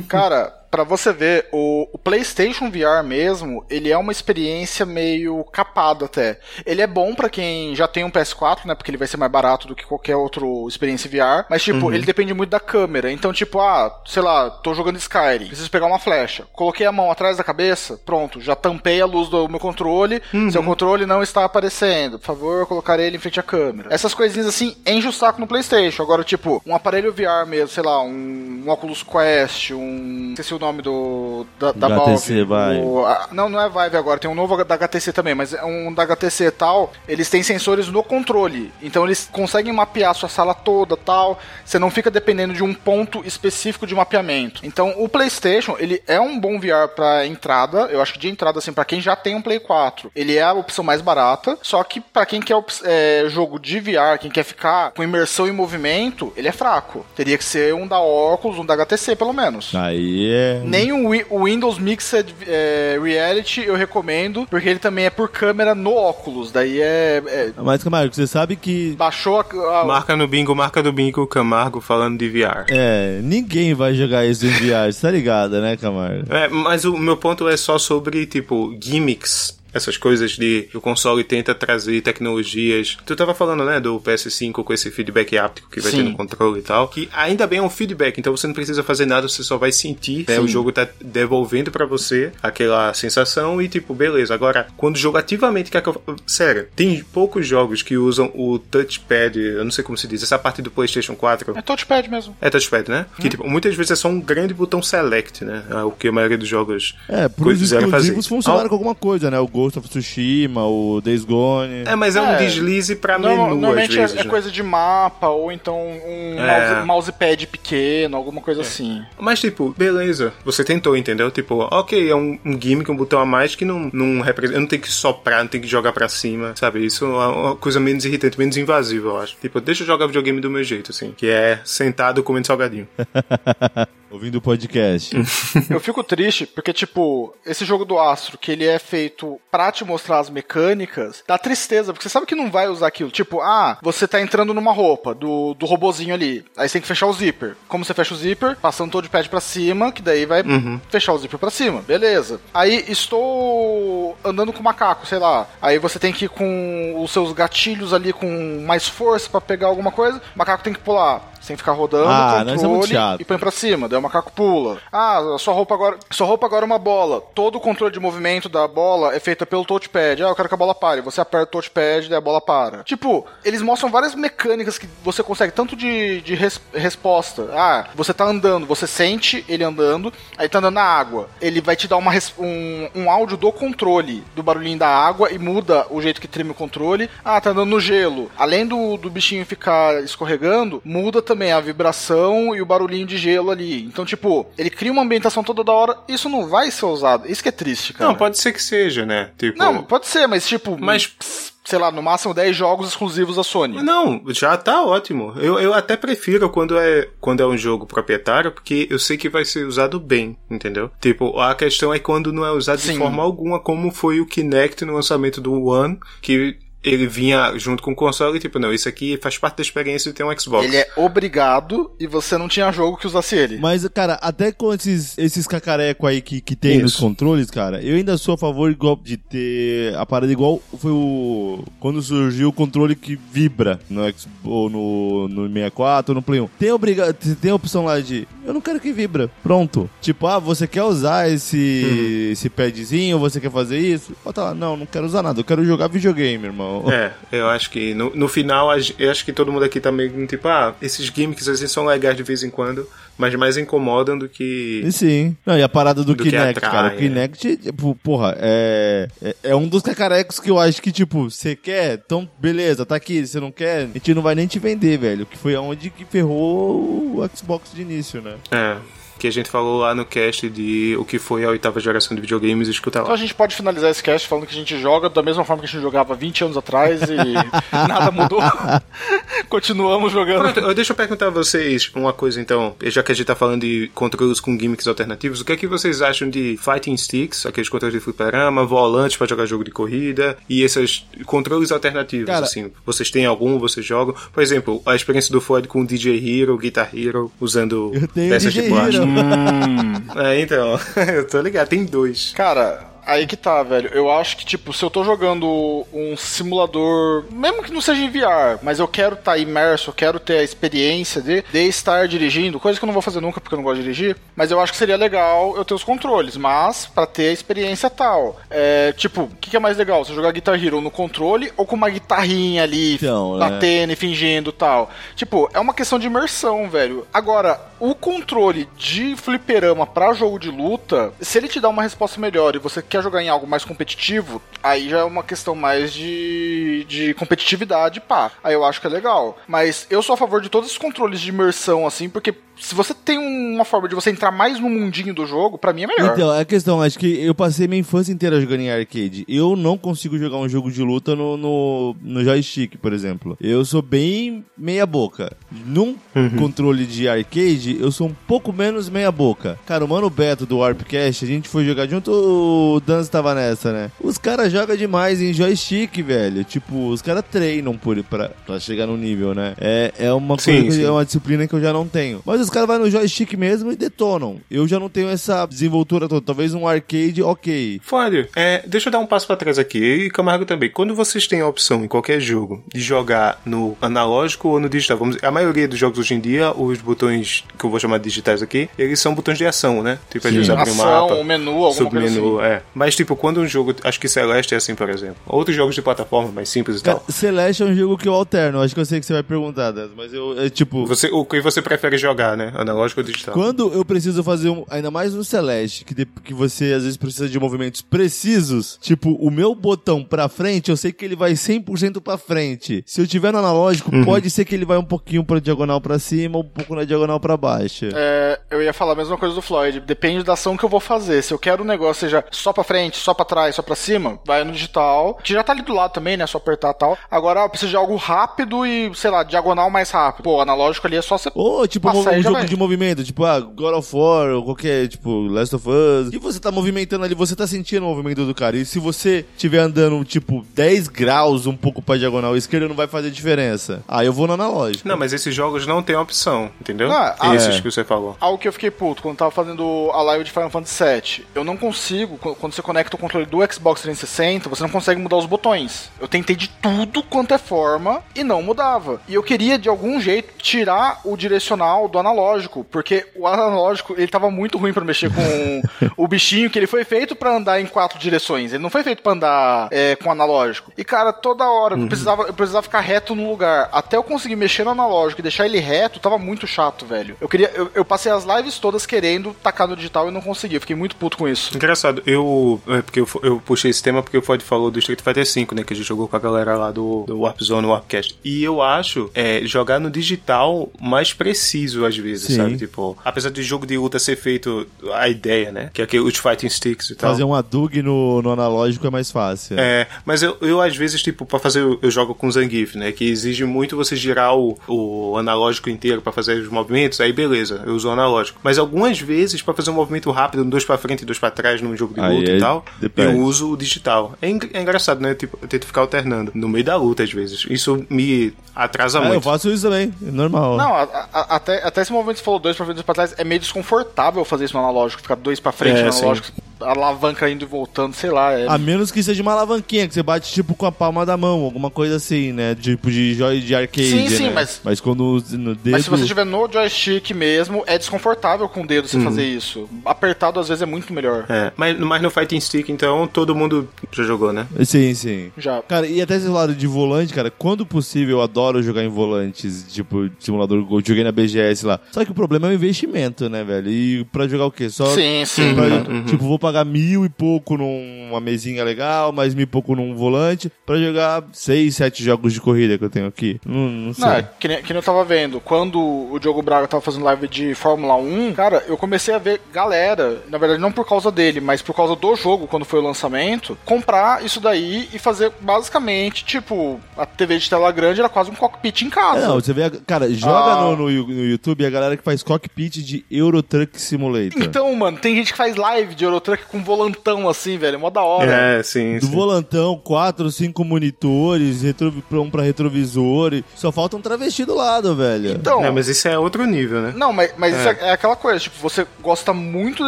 Cara, pra você ver, o, o PlayStation VR mesmo, ele é uma experiência meio capada até. Ele é bom pra quem já tem um PS4, né? Porque ele vai ser mais barato do que qualquer outro experiência VR. Mas, tipo, ele depende muito da câmera. Então, tipo, ah, sei lá, tô jogando Skyrim, preciso pegar uma flecha. Coloquei a mão atrás da cabeça, pronto, já tampei a luz do meu controle. Seu controle não está aparecendo. Por favor, colocar ele em frente à câmera. Essas coisinhas assim enchem o saco no PlayStation. Agora, tipo, um aparelho VR mesmo, sei lá, um, um Oculus Quest, um. Esqueci o nome do. Da, da HTC Valve. O- a- não, não é Vive agora, tem um novo da HTC também, mas é um da HTC e tal. Eles têm sensores no controle. Então eles conseguem mapear a sua sala toda tal. Você não fica dependendo de um ponto específico de mapeamento. Então o PlayStation, ele é um bom VR pra entrada. Eu acho que de entrada, assim, pra quem já tem um Play 4, ele é a opção mais barata. Só que pra quem quer é, jogo de VR, quem quer ficar com imersão em movimento, ele é fraco. Teria que ser um da Oculus, um da HTC, pelo menos. Aí é. Nem o, o Windows Mixed é, Reality eu recomendo, porque ele também é por câmera no óculos. Daí é. é- Mas, Camargo, você sabe que. baixou a. a- Marca no bingo, marca do bingo, Camargo falando de VR. É, ninguém vai jogar isso em VR, você tá ligado, né, Camargo? É, mas o meu ponto é só sobre, tipo, gimmicks. Essas coisas de o console tenta trazer tecnologias. Tu tava falando, né, do PS5 com esse feedback áptico que vai Sim. ter no controle e tal. Que ainda bem é um feedback, então você não precisa fazer nada, você só vai sentir. Né, o jogo tá devolvendo pra você aquela sensação e, tipo, beleza. Agora, quando o jogo ativamente quer que eu. Sério, tem poucos jogos que usam o touchpad, eu não sei como se diz, essa parte do PlayStation 4. É touchpad mesmo. É touchpad, né? Que tipo, muitas vezes é só um grande botão select, né? É o que a maioria dos jogos É, pros exclusivos funcionaram Ah, com alguma coisa, né? O Ghost of Tsushima, o Days Gone. É, mas é, um É. deslize pra Norma- menu normalmente é- vezes. é, né? coisa de mapa, ou então um É. mouse- mousepad pequeno, alguma coisa assim. Mas, tipo, beleza, você tentou, entendeu? Tipo, ok, é um, um gimmick, um botão a mais que não, não representa. Eu não tenho que soprar, não tenho que jogar pra cima, sabe? Isso é uma coisa menos irritante, menos invasiva, eu acho. Tipo, deixa eu jogar videogame do meu jeito, assim, que é sentado comendo salgadinho. Ouvindo o podcast. Eu fico triste porque, tipo, esse jogo do Astro, que ele é feito pra te mostrar as mecânicas, dá tristeza, porque você sabe que não vai usar aquilo. Tipo, ah, você tá entrando numa roupa do, do robozinho ali, aí você tem que fechar o zíper. Como você fecha o zíper? Passando todo o pad pra cima, que daí vai fechar o zíper pra cima. Beleza. Aí estou andando com o macaco, sei lá. Aí você tem que ir com os seus gatilhos ali com mais força pra pegar alguma coisa. O macaco tem que pular. Que ficar rodando Ah, é controle chato. e põe pra cima, daí o macaco pula. Ah, sua roupa agora, sua roupa agora é uma bola. Todo o controle de movimento da bola é feito pelo touchpad. Ah, eu quero que a bola pare. Você aperta o touchpad, daí a bola para. Tipo, eles mostram várias mecânicas que você consegue tanto de, de res- resposta. Ah, você tá andando, você sente ele andando, aí tá andando na água. Ele vai te dar uma um, um áudio do controle, do barulhinho da água e muda o jeito que treme o controle. Ah, tá andando no gelo. Além do, do bichinho ficar escorregando, muda também a vibração e o barulhinho de gelo ali. Então, tipo, ele cria uma ambientação toda da hora. Isso não vai ser usado. Isso que é triste, cara. Não, pode ser que seja, né? Tipo. Não, pode ser, mas tipo, Mas- sei lá, no máximo 10 jogos exclusivos da Sony. Não, já tá ótimo. Eu, eu até prefiro quando é, quando é um jogo proprietário, porque eu sei que vai ser usado bem, entendeu? Tipo, a questão é quando não é usado de Sim. forma alguma, como foi o Kinect no lançamento do One, que ele vinha junto com o console e tipo, não, isso aqui faz parte da experiência de ter um Xbox. Ele é obrigado e você não tinha jogo que usasse ele. Mas, cara, até com esses, esses cacareco aí que, que tem nos Isso. controles, cara, eu ainda sou a favor igual de ter a parada igual foi o. Quando surgiu o controle que vibra no Xbox, ou no, no 64 ou no Play 1. Tem, obriga tem a opção lá de. Eu não quero que vibra. Pronto. Tipo, ah, você quer usar esse, esse padzinho, você quer fazer isso? Bota lá, não, não quero usar nada. Eu quero jogar videogame, irmão. É, eu acho que no, no final, eu acho que todo mundo aqui tá meio tipo, ah, esses gimmicks assim são legais de vez em quando, mas mais incomodam do que. E sim. Não, e a parada do, Do Kinect, cara. O é. Kinect, tipo, porra, é, é. É um dos cacarecos que eu acho que, tipo, você quer? Então, beleza, tá aqui. Você não quer? A gente não vai nem te vender, velho. Que foi aonde que ferrou o Xbox de início, né? É. Que a gente falou lá no cast de o que foi a oitava geração de videogames, escuta Então lá. a gente pode finalizar esse cast falando que a gente joga da mesma forma que a gente jogava 20 anos atrás e nada mudou. Continuamos jogando. Pronto, eu- deixa eu perguntar a vocês uma coisa então, já que a gente tá falando de controles com gimmicks alternativos, o que é que vocês acham de fighting sticks, aqueles controles de fliperama, volantes pra jogar jogo de corrida e esses controles alternativos, Cara- assim? Vocês têm algum, vocês jogam? Por exemplo, a experiência do Floyd com o DJ Hero, Guitar Hero, usando Eu tenho peças DJ de plástico. Hero. É, então, eu tô ligado, tem dois. Cara, aí que tá, velho. Eu acho que, tipo, se eu tô jogando um simulador, mesmo que não seja em VR, mas eu quero estar tá imerso, eu quero ter a experiência de, de estar dirigindo, coisa que eu não vou fazer nunca porque eu não gosto de dirigir, mas eu acho que seria legal eu ter os controles, mas pra ter a experiência tal. É, tipo, o que, que é mais legal? Você jogar Guitar Hero no controle ou com uma guitarrinha ali, Então, né? batendo e fingindo tal? Tipo, é uma questão de imersão, velho. Agora, o controle de fliperama pra jogo de luta, se ele te dá uma resposta melhor e você quer jogar em algo mais competitivo, aí já é uma questão mais de, de competitividade, pá. Aí eu acho que é legal. Mas eu sou a favor de todos os controles de imersão, assim, porque se você tem uma forma de você entrar mais no mundinho do jogo, pra mim é melhor. Então, é a questão, acho que eu passei minha infância inteira jogando em arcade. Eu não consigo jogar um jogo de luta no, no, no joystick, por exemplo. Eu sou bem meia boca. Num controle de arcade, eu sou um pouco menos meia boca. Cara, o Mano Beto do Warpcast, a gente foi jogar junto, o Dan estava nessa, né? Os caras jogam demais em joystick, velho. Tipo, os caras treinam por, pra, pra chegar no nível, né? É, é uma Sim, coisa, sim. é uma disciplina que eu já não tenho. Mas os caras vão no joystick mesmo e detonam. Eu já não tenho essa desenvoltura toda. Talvez um arcade, ok. Fábio, é, deixa eu dar um passo pra trás aqui, e Camargo também. Quando vocês têm a opção em qualquer jogo de jogar no analógico ou no digital, vamos a maioria dos jogos hoje em dia, os botões que eu vou chamar de digitais aqui, eles são botões de ação, né? Tipo, às Sim. vezes abre um Ação, mapa, um menu, alguma submenu, coisa é. Mas tipo, quando um jogo, acho que Celeste é assim, por exemplo. Outros jogos de plataforma mais simples e tal. Celeste é um jogo que eu alterno. Acho que eu sei que você vai perguntar, Dan, mas eu, é tipo. Você, o que você prefere jogar, né? Analógico ou digital? Quando eu preciso fazer um. Ainda mais no Celeste, que, de- que você às vezes precisa de movimentos precisos. Tipo, o meu botão pra frente, eu sei que ele vai 100% pra frente. Se eu tiver no analógico, pode ser que ele vai um pouquinho pra diagonal pra cima, um pouco na diagonal pra baixo. É, eu ia falar a mesma coisa do Floyd. Depende da ação que eu vou fazer. Se eu quero um negócio seja só pra frente, só pra trás, só pra cima, vai no digital. Que já tá ali do lado também, né? Só apertar e tal. Agora, eu preciso de algo rápido e, sei lá, diagonal mais rápido. Pô, analógico ali é só você. Ou, tipo, Passar um, um jogo vai. de movimento, tipo, ah, God of War, ou qualquer, tipo, Last of Us. E você tá movimentando ali, você tá sentindo o movimento do cara. E se você tiver andando, tipo, 10 graus um pouco pra diagonal esquerda, não vai fazer diferença. Aí eu vou no analógico. Não, mas esses jogos não tem opção, entendeu? Ah, ah, esses é. que você falou. Algo que eu fiquei puto quando tava fazendo a live de Final Fantasy VII. Eu não consigo, qu- quando você conecta o controle do Xbox 360, você não consegue mudar os botões. Eu tentei de tudo quanto é forma e não mudava. E eu queria, de algum jeito, tirar o direcional do analógico, porque o analógico, ele tava muito ruim pra mexer com o bichinho, que ele foi feito pra andar em quatro direções. Ele não foi feito pra andar é, com analógico. E, cara, toda hora eu, precisava, eu precisava ficar reto no lugar. Até eu conseguir mexer no analógico e deixar ele reto, tava muito chato, velho. Eu queria. Eu, eu passei as lives todas querendo tacar no digital e não consegui. Eu fiquei muito puto com isso. Engraçado, eu. É porque eu, eu puxei esse tema porque o Ford falou do Street Fighter V, né? Que a gente jogou com a galera lá do, do Warp Zone, Warpcast. E eu acho é, jogar no digital mais preciso às vezes, Sim. sabe? Tipo, apesar de jogo de luta ser feito a ideia, né? Que é aquele, os fighting sticks e tal. Fazer um adug no, no analógico é mais fácil. É, mas eu, eu às vezes, tipo, pra fazer, eu jogo com Zangief, né? Que exige muito você girar o, o analógico inteiro pra fazer os movimentos, aí beleza, eu uso o analógico. Mas algumas vezes, pra fazer um movimento rápido, um dois pra frente e dois pra trás num jogo de luta é- e tal, depende. eu uso o digital. É, é engraçado, né? Tipo, eu tento ficar alternando no meio da luta às vezes. Isso me atrasa Ah, eu muito. faço isso também, é normal. Não, a- a- até, até esse movimento que você falou dois pra frente, dois pra trás, é meio desconfortável fazer isso no analógico, ficar dois pra frente É, no sim. analógico. alavanca indo e voltando, sei lá. É... A menos que seja uma alavanquinha, que você bate tipo com a palma da mão, alguma coisa assim, né? Tipo de joy de arcade. Sim, sim, né? mas- Mas quando no dedo. Mas se você estiver no joystick mesmo, é desconfortável com o dedo você fazer isso. Apertado às vezes é muito melhor. É, mas, mas no Fighting Stick, então, todo mundo já jogou, né? Sim, sim. Já. Cara, e até esse lado de volante, cara, quando possível eu adoro jogar em volantes, tipo, simulador, eu joguei na BGS lá. Só que o problema é o investimento, né, velho? E pra jogar o quê? Só Sim, sim. Pra- Uhum. Tipo, vou pagar mil e pouco numa mesinha legal, mais mil e pouco num volante, pra jogar seis, sete jogos de corrida que eu tenho aqui. Não, não sei. Não, é que nem, que nem eu tava vendo. Quando o Diogo Braga tava fazendo live de Fórmula 1, cara, eu comecei a ver galera, na verdade não por causa dele, mas por causa do jogo, quando foi o lançamento, comprar isso daí e fazer basicamente, tipo, a TV de tela grande era quase um cockpit em casa. É, Não, você vê, a- cara, joga Ah. no, no, Yu- no YouTube a galera que faz cockpit de Euro Truck Simulator. Então, mano, tem gente que faz live de Eurotruck com volantão assim, velho. É mó da hora. É, sim, Do sim. volantão, quatro, cinco monitores, retro, um pra retrovisor. e Só falta um travesti do lado, velho. Então, É, mas isso é outro nível, né? Não, mas, mas isso é, é aquela coisa, tipo, você gosta muito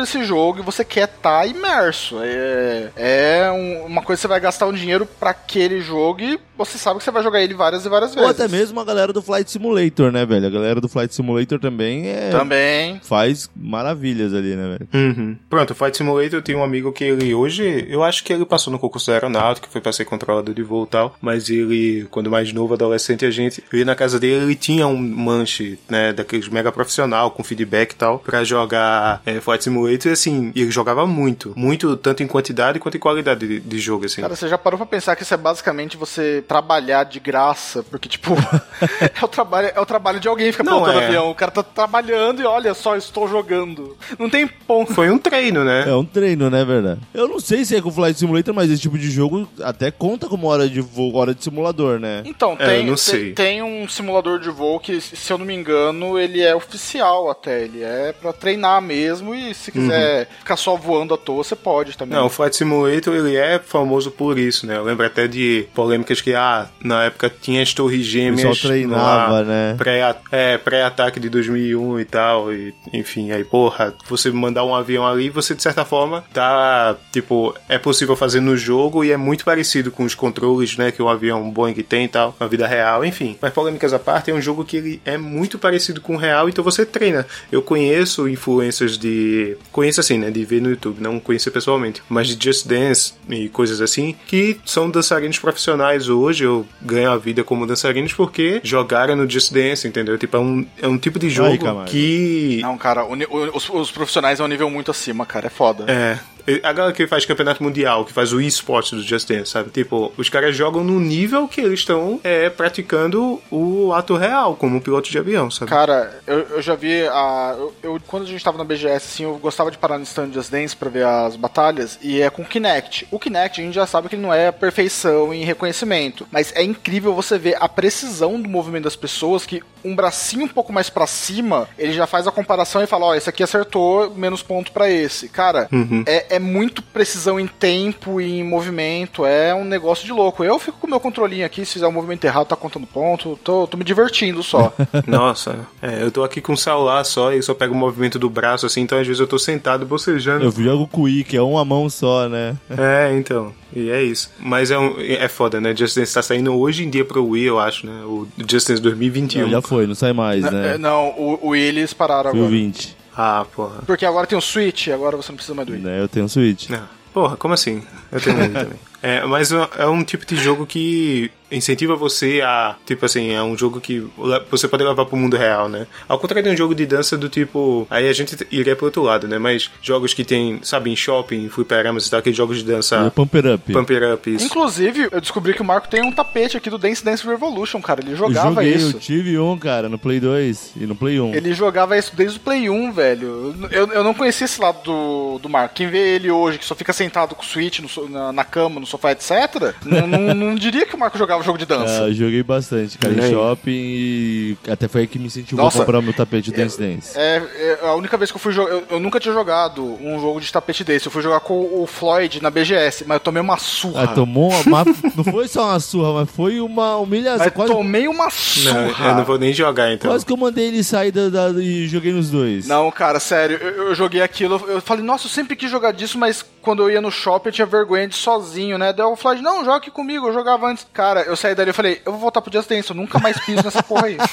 desse jogo e você quer estar imerso. É, é um- uma coisa que você vai gastar um dinheiro pra aquele jogo e você sabe que você vai jogar ele várias e várias Ou vezes. Até mesmo a galera do Flight Simulator, né, velho? A galera do Flight Simulator também é. Também. Faz maravilhas ali, né, velho? Uhum. Pronto, o Flight Simulator eu tenho um amigo que ele hoje, eu acho que ele passou no concurso da aeronáutica, foi pra ser controlador de voo e tal, mas ele, quando mais novo, adolescente, a gente, eu ia na casa dele, ele tinha um manche, né, daqueles mega profissional, com feedback e tal, pra jogar é, Flight Simulator e assim, e ele jogava muito, muito, tanto em quantidade quanto em qualidade de, de jogo, assim. Cara, você já parou pra pensar que isso é basicamente você trabalhar de graça? Porque, tipo, é, o trabalho, é o trabalho de alguém ficar Não, pilotando é. avião. O cara tá trabalhando e olha só, estou jogando. Não tem ponto. Foi um treino, né? É um treino, né, verdade? Eu não sei se é com Flight Simulator, mas esse tipo de jogo até conta como hora de voo, hora de simulador, né? Então, É, tem, eu não tem- sei. tem um simulador de voo que, se eu não me engano, ele é oficial até. Ele é pra treinar mesmo e se quiser ficar só voando à toa, você pode também. Uhum. Não, o Flight Simulator ele é famoso por isso, né? Eu lembro até de polêmicas que, ah, na época tinha as torres gêmeas. O pessoal treinava, lá, né? Pré, é, pré-ataque de 2001 e tal, e, enfim, aí, porra, você mandar um avião ali, você de certa forma tá, tipo, é possível fazer no jogo e é muito parecido com os controles, né, que o avião Boeing tem e tal, na vida real, enfim. Mas polêmicas à parte, é um jogo que ele é muito parecido com o real, então você treina. Eu conheço influências de. Conheço assim, né, de ver no YouTube, não conhecer pessoalmente, mas de Just Dance e coisas assim, que são dançarinos profissionais hoje, eu ganho a vida como porque jogaram no Just Dance, entendeu? Tipo, é um, é um tipo de jogo que. Não, cara, o o- os, os profissionais é um nível muito acima, cara. É foda. É. A galera que faz campeonato mundial, que faz o esporte do Just Dance, sabe? Tipo, os caras jogam no nível que eles estão é, praticando o ato real, como um piloto de avião, sabe? Cara, eu, eu já vi a. Eu, eu- quando a gente tava na BGS, assim, eu gostava de parar no stand Just Dance pra ver as batalhas, e é com o Kinect. O Kinect a gente já sabe que ele não é perfeição em reconhecimento, mas é incrível você ver a precisão do movimento das pessoas, que um bracinho um pouco mais pra cima, ele já faz a comparação e fala: ó, esse aqui acertou, menos ponto pra esse. Cara, é, é muito precisão em tempo e em movimento, é um negócio de louco. Eu fico com o meu controlinho aqui, se fizer um movimento errado, tá contando ponto, tô, tô me divertindo só. Nossa, é, eu tô aqui com o celular só e só pego o movimento do braço assim, então às vezes eu tô sentado bocejando. Eu jogo com o Wii, que é uma mão só, né? É, então. E é isso. Mas é, um, é foda, né? Just Dance tá saindo hoje em dia pro Wii, eu acho, né? O Just Dance 2021. Não, já foi, não sai mais, É, né? Não, o, o Wii eles pararam Foi o agora. 20. Ah, porra. Porque agora tem o Switch, agora você não precisa mais do Wii. Né, eu tenho um Switch. Não. Porra, como assim? Eu tenho um Wii também. É, mas é é um tipo de jogo que incentiva você a. Tipo assim, é um jogo que você pode levar pro mundo real, né? Ao contrário de um jogo de dança do tipo. Aí a gente iria pro outro lado, né? Mas jogos que tem, sabe, em shopping, fliperamas e tal, aqueles jogos de O dança. Pumper Up. Pump It Up, isso. Inclusive, eu descobri que o Marco tem um tapete aqui do Dance Dance Revolution, cara. Ele Eu jogava joguei, isso. eu tive um, cara, no Play 2 e no Play 1. Ele jogava isso desde o Play 1, velho. Eu, eu não conhecia esse lado do, do Marco. Quem vê ele hoje, que só fica sentado com o Switch no na, na cama, no no sofá, etc., não, não, não diria que o Marco jogava jogo de dança. Ah, joguei bastante, cara, em shopping e até foi aí que me incentivou Nossa. a comprar meu tapete do Dance Dance. É, é, a única vez que eu fui jogar. Eu, eu nunca tinha jogado um jogo de tapete desse. Eu fui jogar com o Floyd na BGS, mas eu tomei uma surra. Ah, tomou uma, Não foi só uma surra, mas foi uma humilhação. mas Quase, tomei uma Não, surra. eu não vou nem jogar então. quase que eu mandei ele sair da, da- e joguei nos dois. Não, cara, sério, eu, eu joguei aquilo, eu falei, nossa, eu sempre quis jogar disso, mas quando eu ia no shopping eu tinha vergonha de ir sozinho, né? Daí o não, joga aqui comigo, eu jogava antes. Cara, eu saí dali e falei, eu vou voltar pro Just Dance, eu nunca mais piso nessa porra aí.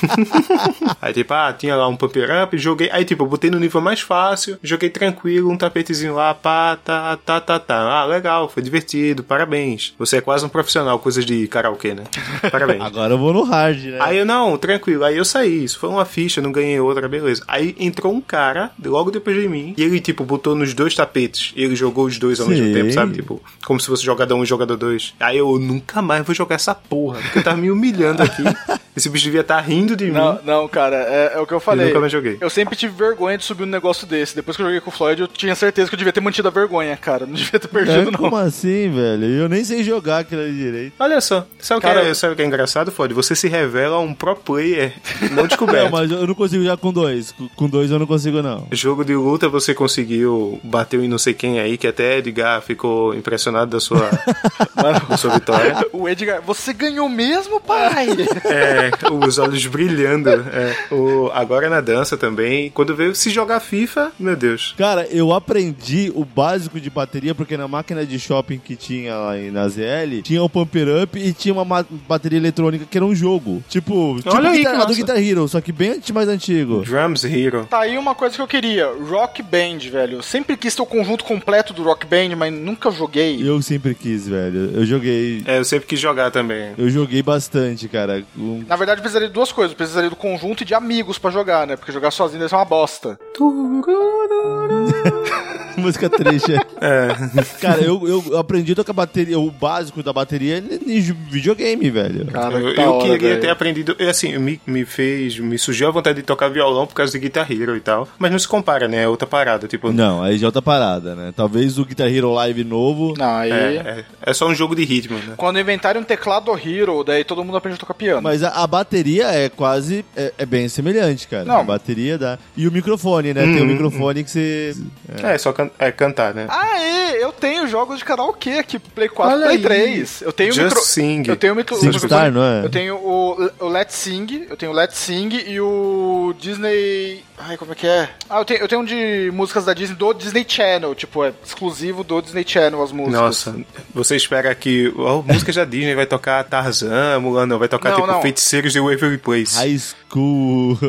Aí, tipo, ah, tinha lá um pump up, joguei. Aí, tipo, eu botei no nível mais fácil, joguei tranquilo, um tapetezinho lá, pá, tá, tá, tá, tá. Ah, legal, foi divertido, parabéns. Você é quase um profissional, coisas de karaokê, né? Parabéns. Agora eu vou no hard, né? Aí eu, não, tranquilo. Aí eu saí. Isso foi uma ficha, não ganhei outra, beleza. Aí entrou um cara, logo depois de mim, e ele, tipo, botou nos dois tapetes. Ele jogou os dois ao mesmo Sim. tempo, sabe? Tipo, como se fosse jogador um e jogador dois. Aí eu nunca mais vou jogar essa porra, porque tá me humilhando aqui. Esse bicho devia estar rindo de Não, mim. não, cara, é, é o que eu falei. nunca mais joguei. Eu sempre tive vergonha de subir um negócio desse. Depois que eu joguei com o Floyd, eu tinha certeza que eu devia ter mantido a vergonha, cara. Não devia ter É, perdido, não. como assim, velho? Eu nem sei jogar aquilo ali direito. Olha só, sabe o que, é, sabe o que é engraçado, Ford? Você se revela um pro player não Não, descoberto. mas eu não consigo jogar com dois. Com- Com dois eu não consigo, não. Jogo de luta você conseguiu bater em não sei quem aí, que até Edgar ficou impressionado da sua, da sua vitória. O Edgar, você ganhou mesmo, pai? É, os olhos brilhando. É. O, agora na dança também. Quando veio se jogar FIFA, meu Deus. Cara, eu aprendi o básico de bateria porque na máquina de shopping que tinha lá em- na ZL, tinha o Pumper Up e tinha uma ma- bateria eletrônica que era um jogo. Tipo, tipo Olha aí, Guitar- que a do. Guitar Hero, só que bem mais antigo. Drums Hero. Tá aí uma coisa que eu queria. Rock Band, velho. Eu sempre quis ter o conjunto completo do Rock Band, mas nunca joguei. Eu sempre quis, velho. Eu joguei. É, eu sempre quis jogar também. Eu joguei bastante, cara. Um- Na verdade, eu precisaria de duas coisas. Eu precisaria do conjunto e de amigos pra jogar, né? Porque jogar sozinho deve ser uma bosta. música trecha. É. Cara, eu, eu aprendi a tocar bateria, o básico da bateria em ju- videogame, velho. Cara, eu que eu hora, queria velho. ter aprendido. é Assim, me, me fez. Me surgiu a vontade de tocar violão por causa de Guitar Hero e tal. Mas não se compara, né? É outra parada. Tipo, Não, aí já é outra parada, né? Talvez o Guitar Hero Live novo. Não, aí... é, é, é só um jogo de ritmo, né? Quando inventarem um teclado Hero, daí todo mundo aprende a tocar piano. Mas a, a bateria é quase. É, é bem semelhante, cara. Não. A bateria dá. E o microfone, né? Tem o microfone que você. É, só can- é, cantar, né? Ah, é, eu tenho jogos de karaokê aqui, Play 4 Olha Play aí. 3. Eu tenho Just micro... Sing. Eu tenho o micro... SingStar, microfone- não é? Eu tenho o, o Let's Sing, eu tenho o Let's Sing e o Disney... Ai, como é que é? Ah, eu tenho, eu tenho um de músicas da Disney, do Disney Channel, tipo, é exclusivo do Disney Channel as músicas. Nossa, você espera que ó, músicas da Disney vai tocar Tarzan, Mulan, não, vai tocar Não, tipo não. Feiticeiros de Waverly Place. High School.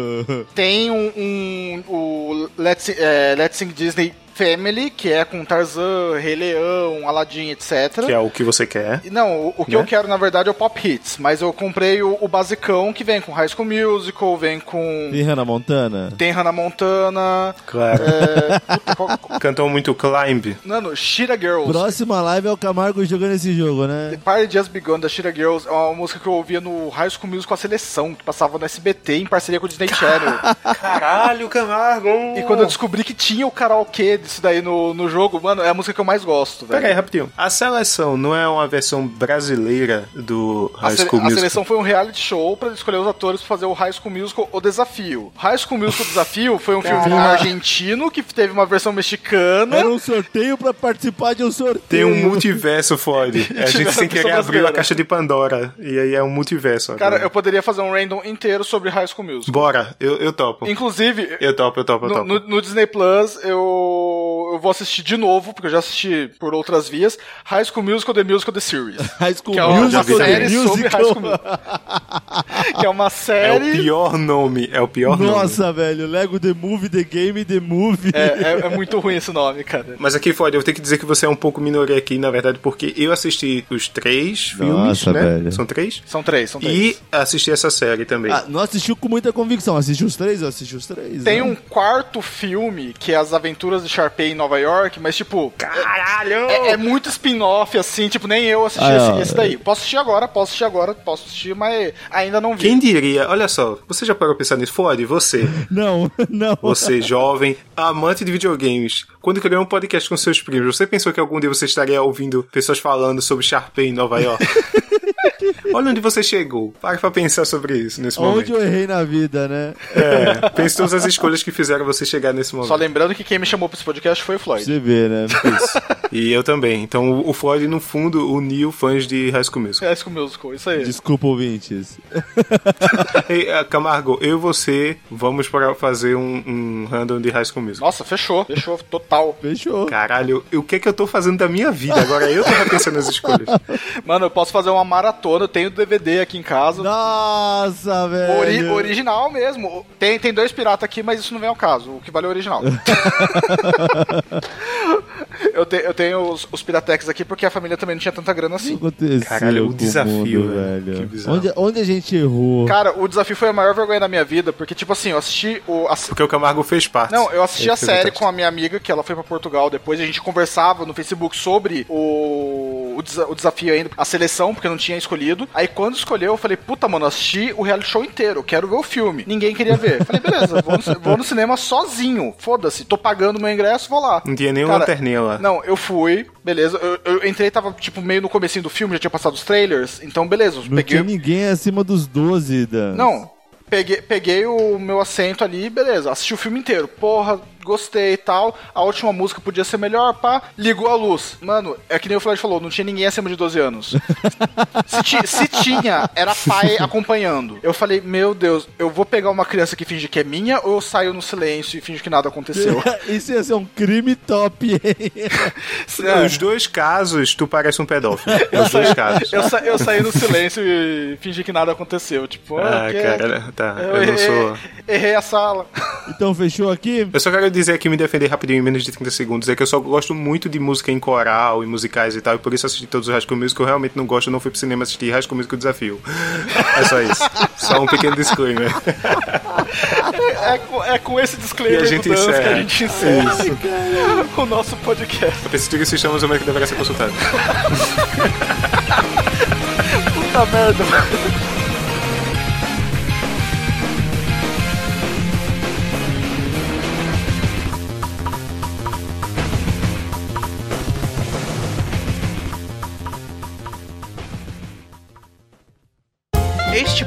Tem um, um o Let's, é, Let's Sing Disney Family, que é com Tarzan, Rei Leão, Aladdin, etc. Que é o que você quer. E Não, o, o que Né? eu quero na verdade é o Pop Hits, mas eu comprei o, o basicão que vem com High School Musical, vem com. Tem Hannah Montana? Tem Hannah Montana. Claro. É, puta, qual- Cantou muito Climb. Mano, Shira Girls. Próxima live é o Camargo jogando esse jogo, né? The Party Just Begun da Shira Girls é uma música que eu ouvia no High School Musical com a seleção, que passava no SBT em parceria com o Disney Channel. Caralho, Camargo! e quando eu descobri que tinha o karaokê disso daí no, no jogo, mano, é a música que eu mais gosto, velho. Pera aí, rapidinho. A seleção não é uma versão brasileira do A, High School a Musical? seleção foi um reality show pra escolher os atores pra fazer o High School Musical O Desafio. High School Musical O Desafio foi um filme argentino que teve uma versão mexicana. Era um sorteio pra participar de um sorteio. Tem um multiverso, Ford. A gente sem querer abriu a caixa de Pandora. E aí é um multiverso. Cara, agora. eu poderia fazer um random inteiro sobre High School Musical. Bora, eu, eu topo. Inclusive, Eu topo, eu topo, eu no, topo. no- no Disney Plus, eu, eu vou assistir de novo, porque eu já assisti por outras vias, High School Musical The Musical The Series. High School Que é uma Musical, série The sobre High School Musical. Musical. que é uma É o série... pior nome, é o pior nome. Nossa, velho. Lego The Movie, The Game, The Movie. É, é- é muito ruim esse nome, cara. Mas aqui, Ford, eu tenho que dizer que você é um pouco minoria aqui, na verdade, porque eu assisti os três filmes, Nossa, né? velho. São três? São três, são três. E assisti essa série também. Ah, não assistiu com muita convicção. Assistiu os três? Eu assisti os três. Tem né? um quarto filme, que é As Aventuras de Sharpay em Nova York, mas tipo... Caralho! É, é muito spin-off, assim, tipo, nem eu assisti Ah, esse, esse daí. Posso assistir agora, posso assistir agora, posso assistir, mas ainda não vi. Quem diria? Olha só, você já parou pra pensar nisso? Ford, você, Não, não. você jovem, amante de videogames, quando criou um podcast com seus primos, você pensou que algum dia você estaria ouvindo pessoas falando sobre Sharpay em Nova York? Olha onde você chegou. Para pra pensar sobre isso nesse Onde momento. eu errei na vida, né? É, pense todas as escolhas que fizeram você chegar nesse momento. Só lembrando que quem me chamou pra esse podcast foi o Floyd. Você vê, né? Isso. E eu também. Então o- Floyd, no fundo, uniu fãs de High School Musical. Isso com Musical, isso aí. Desculpa, ouvintes. Ei, ah, Camargo, eu e você vamos para fazer um, um random de High School Musical. Nossa, fechou. Fechou total. Fechou. Caralho, o que é que eu tô fazendo da minha vida? Agora eu tô repensando as escolhas. Mano, eu posso fazer uma maratona. Eu tenho DVD aqui em casa. Nossa, velho. Ori- original mesmo. Tem, tem dois piratas aqui, mas isso não vem ao caso. O que vale é o original. eu, te- eu tenho os, os piratex aqui porque a família também não tinha tanta grana assim. aconteceu Caralho, o com desafio, mundo, velho. velho. Que bizarro. Onde, onde a gente errou? Cara, o desafio foi a maior vergonha da minha vida, porque, tipo assim, eu assisti o. a- Porque o Camargo fez parte. Não, eu assisti Ele a série com a minha amiga, que ela foi pra Portugal depois, e a gente conversava no Facebook sobre o, o, desa- o desafio ainda, a seleção, porque eu não tinha escolhido. Aí quando escolheu, eu falei, puta, mano, assisti o reality show inteiro, eu quero ver o filme. Ninguém queria ver. Eu falei, beleza, vou no, vou no cinema sozinho, foda-se, tô pagando meu ingresso, vou lá. Não tinha nem Cara, lanterninha lá. Não, eu fui, beleza, eu, eu entrei, tava, tipo, meio no comecinho do filme, já tinha passado os trailers, então beleza, eu Não peguei... tinha ninguém acima dos 12, Dan. Não, peguei, peguei o meu assento ali, beleza, assisti o filme inteiro. Porra, gostei e tal. A última música podia ser melhor, pá. Ligou a luz. Mano, é que nem o Floyd falou, não tinha ninguém acima de 12 anos. se, ti- se tinha, era pai acompanhando. Eu falei, meu Deus, eu vou pegar uma criança que finge que é minha ou eu saio no silêncio e finge que nada aconteceu? Isso ia ser um crime top, hein? É. Nos dois casos, tu parece um pedófilo. Nos dois casos. Eu, sa- eu saí no silêncio e fingi que nada aconteceu. Tipo, Ah, cara, tá. Eu, Eu não errei, sou. errei a sala. Então, fechou aqui? Eu só quero dizer aqui, me defender rapidinho, em menos de 30 segundos, é que eu só gosto muito de música em coral e musicais e tal, e por isso assisti todos os High School Musical. Eu realmente não gosto, eu não fui pro cinema assistir High School Musical Desafio. É só isso. Só um pequeno disclaimer. É com, é com esse disclaimer E a gente que a gente encerra o nosso podcast. Eu preciso que sistemas que deveria ser consultado. Puta merda, mano.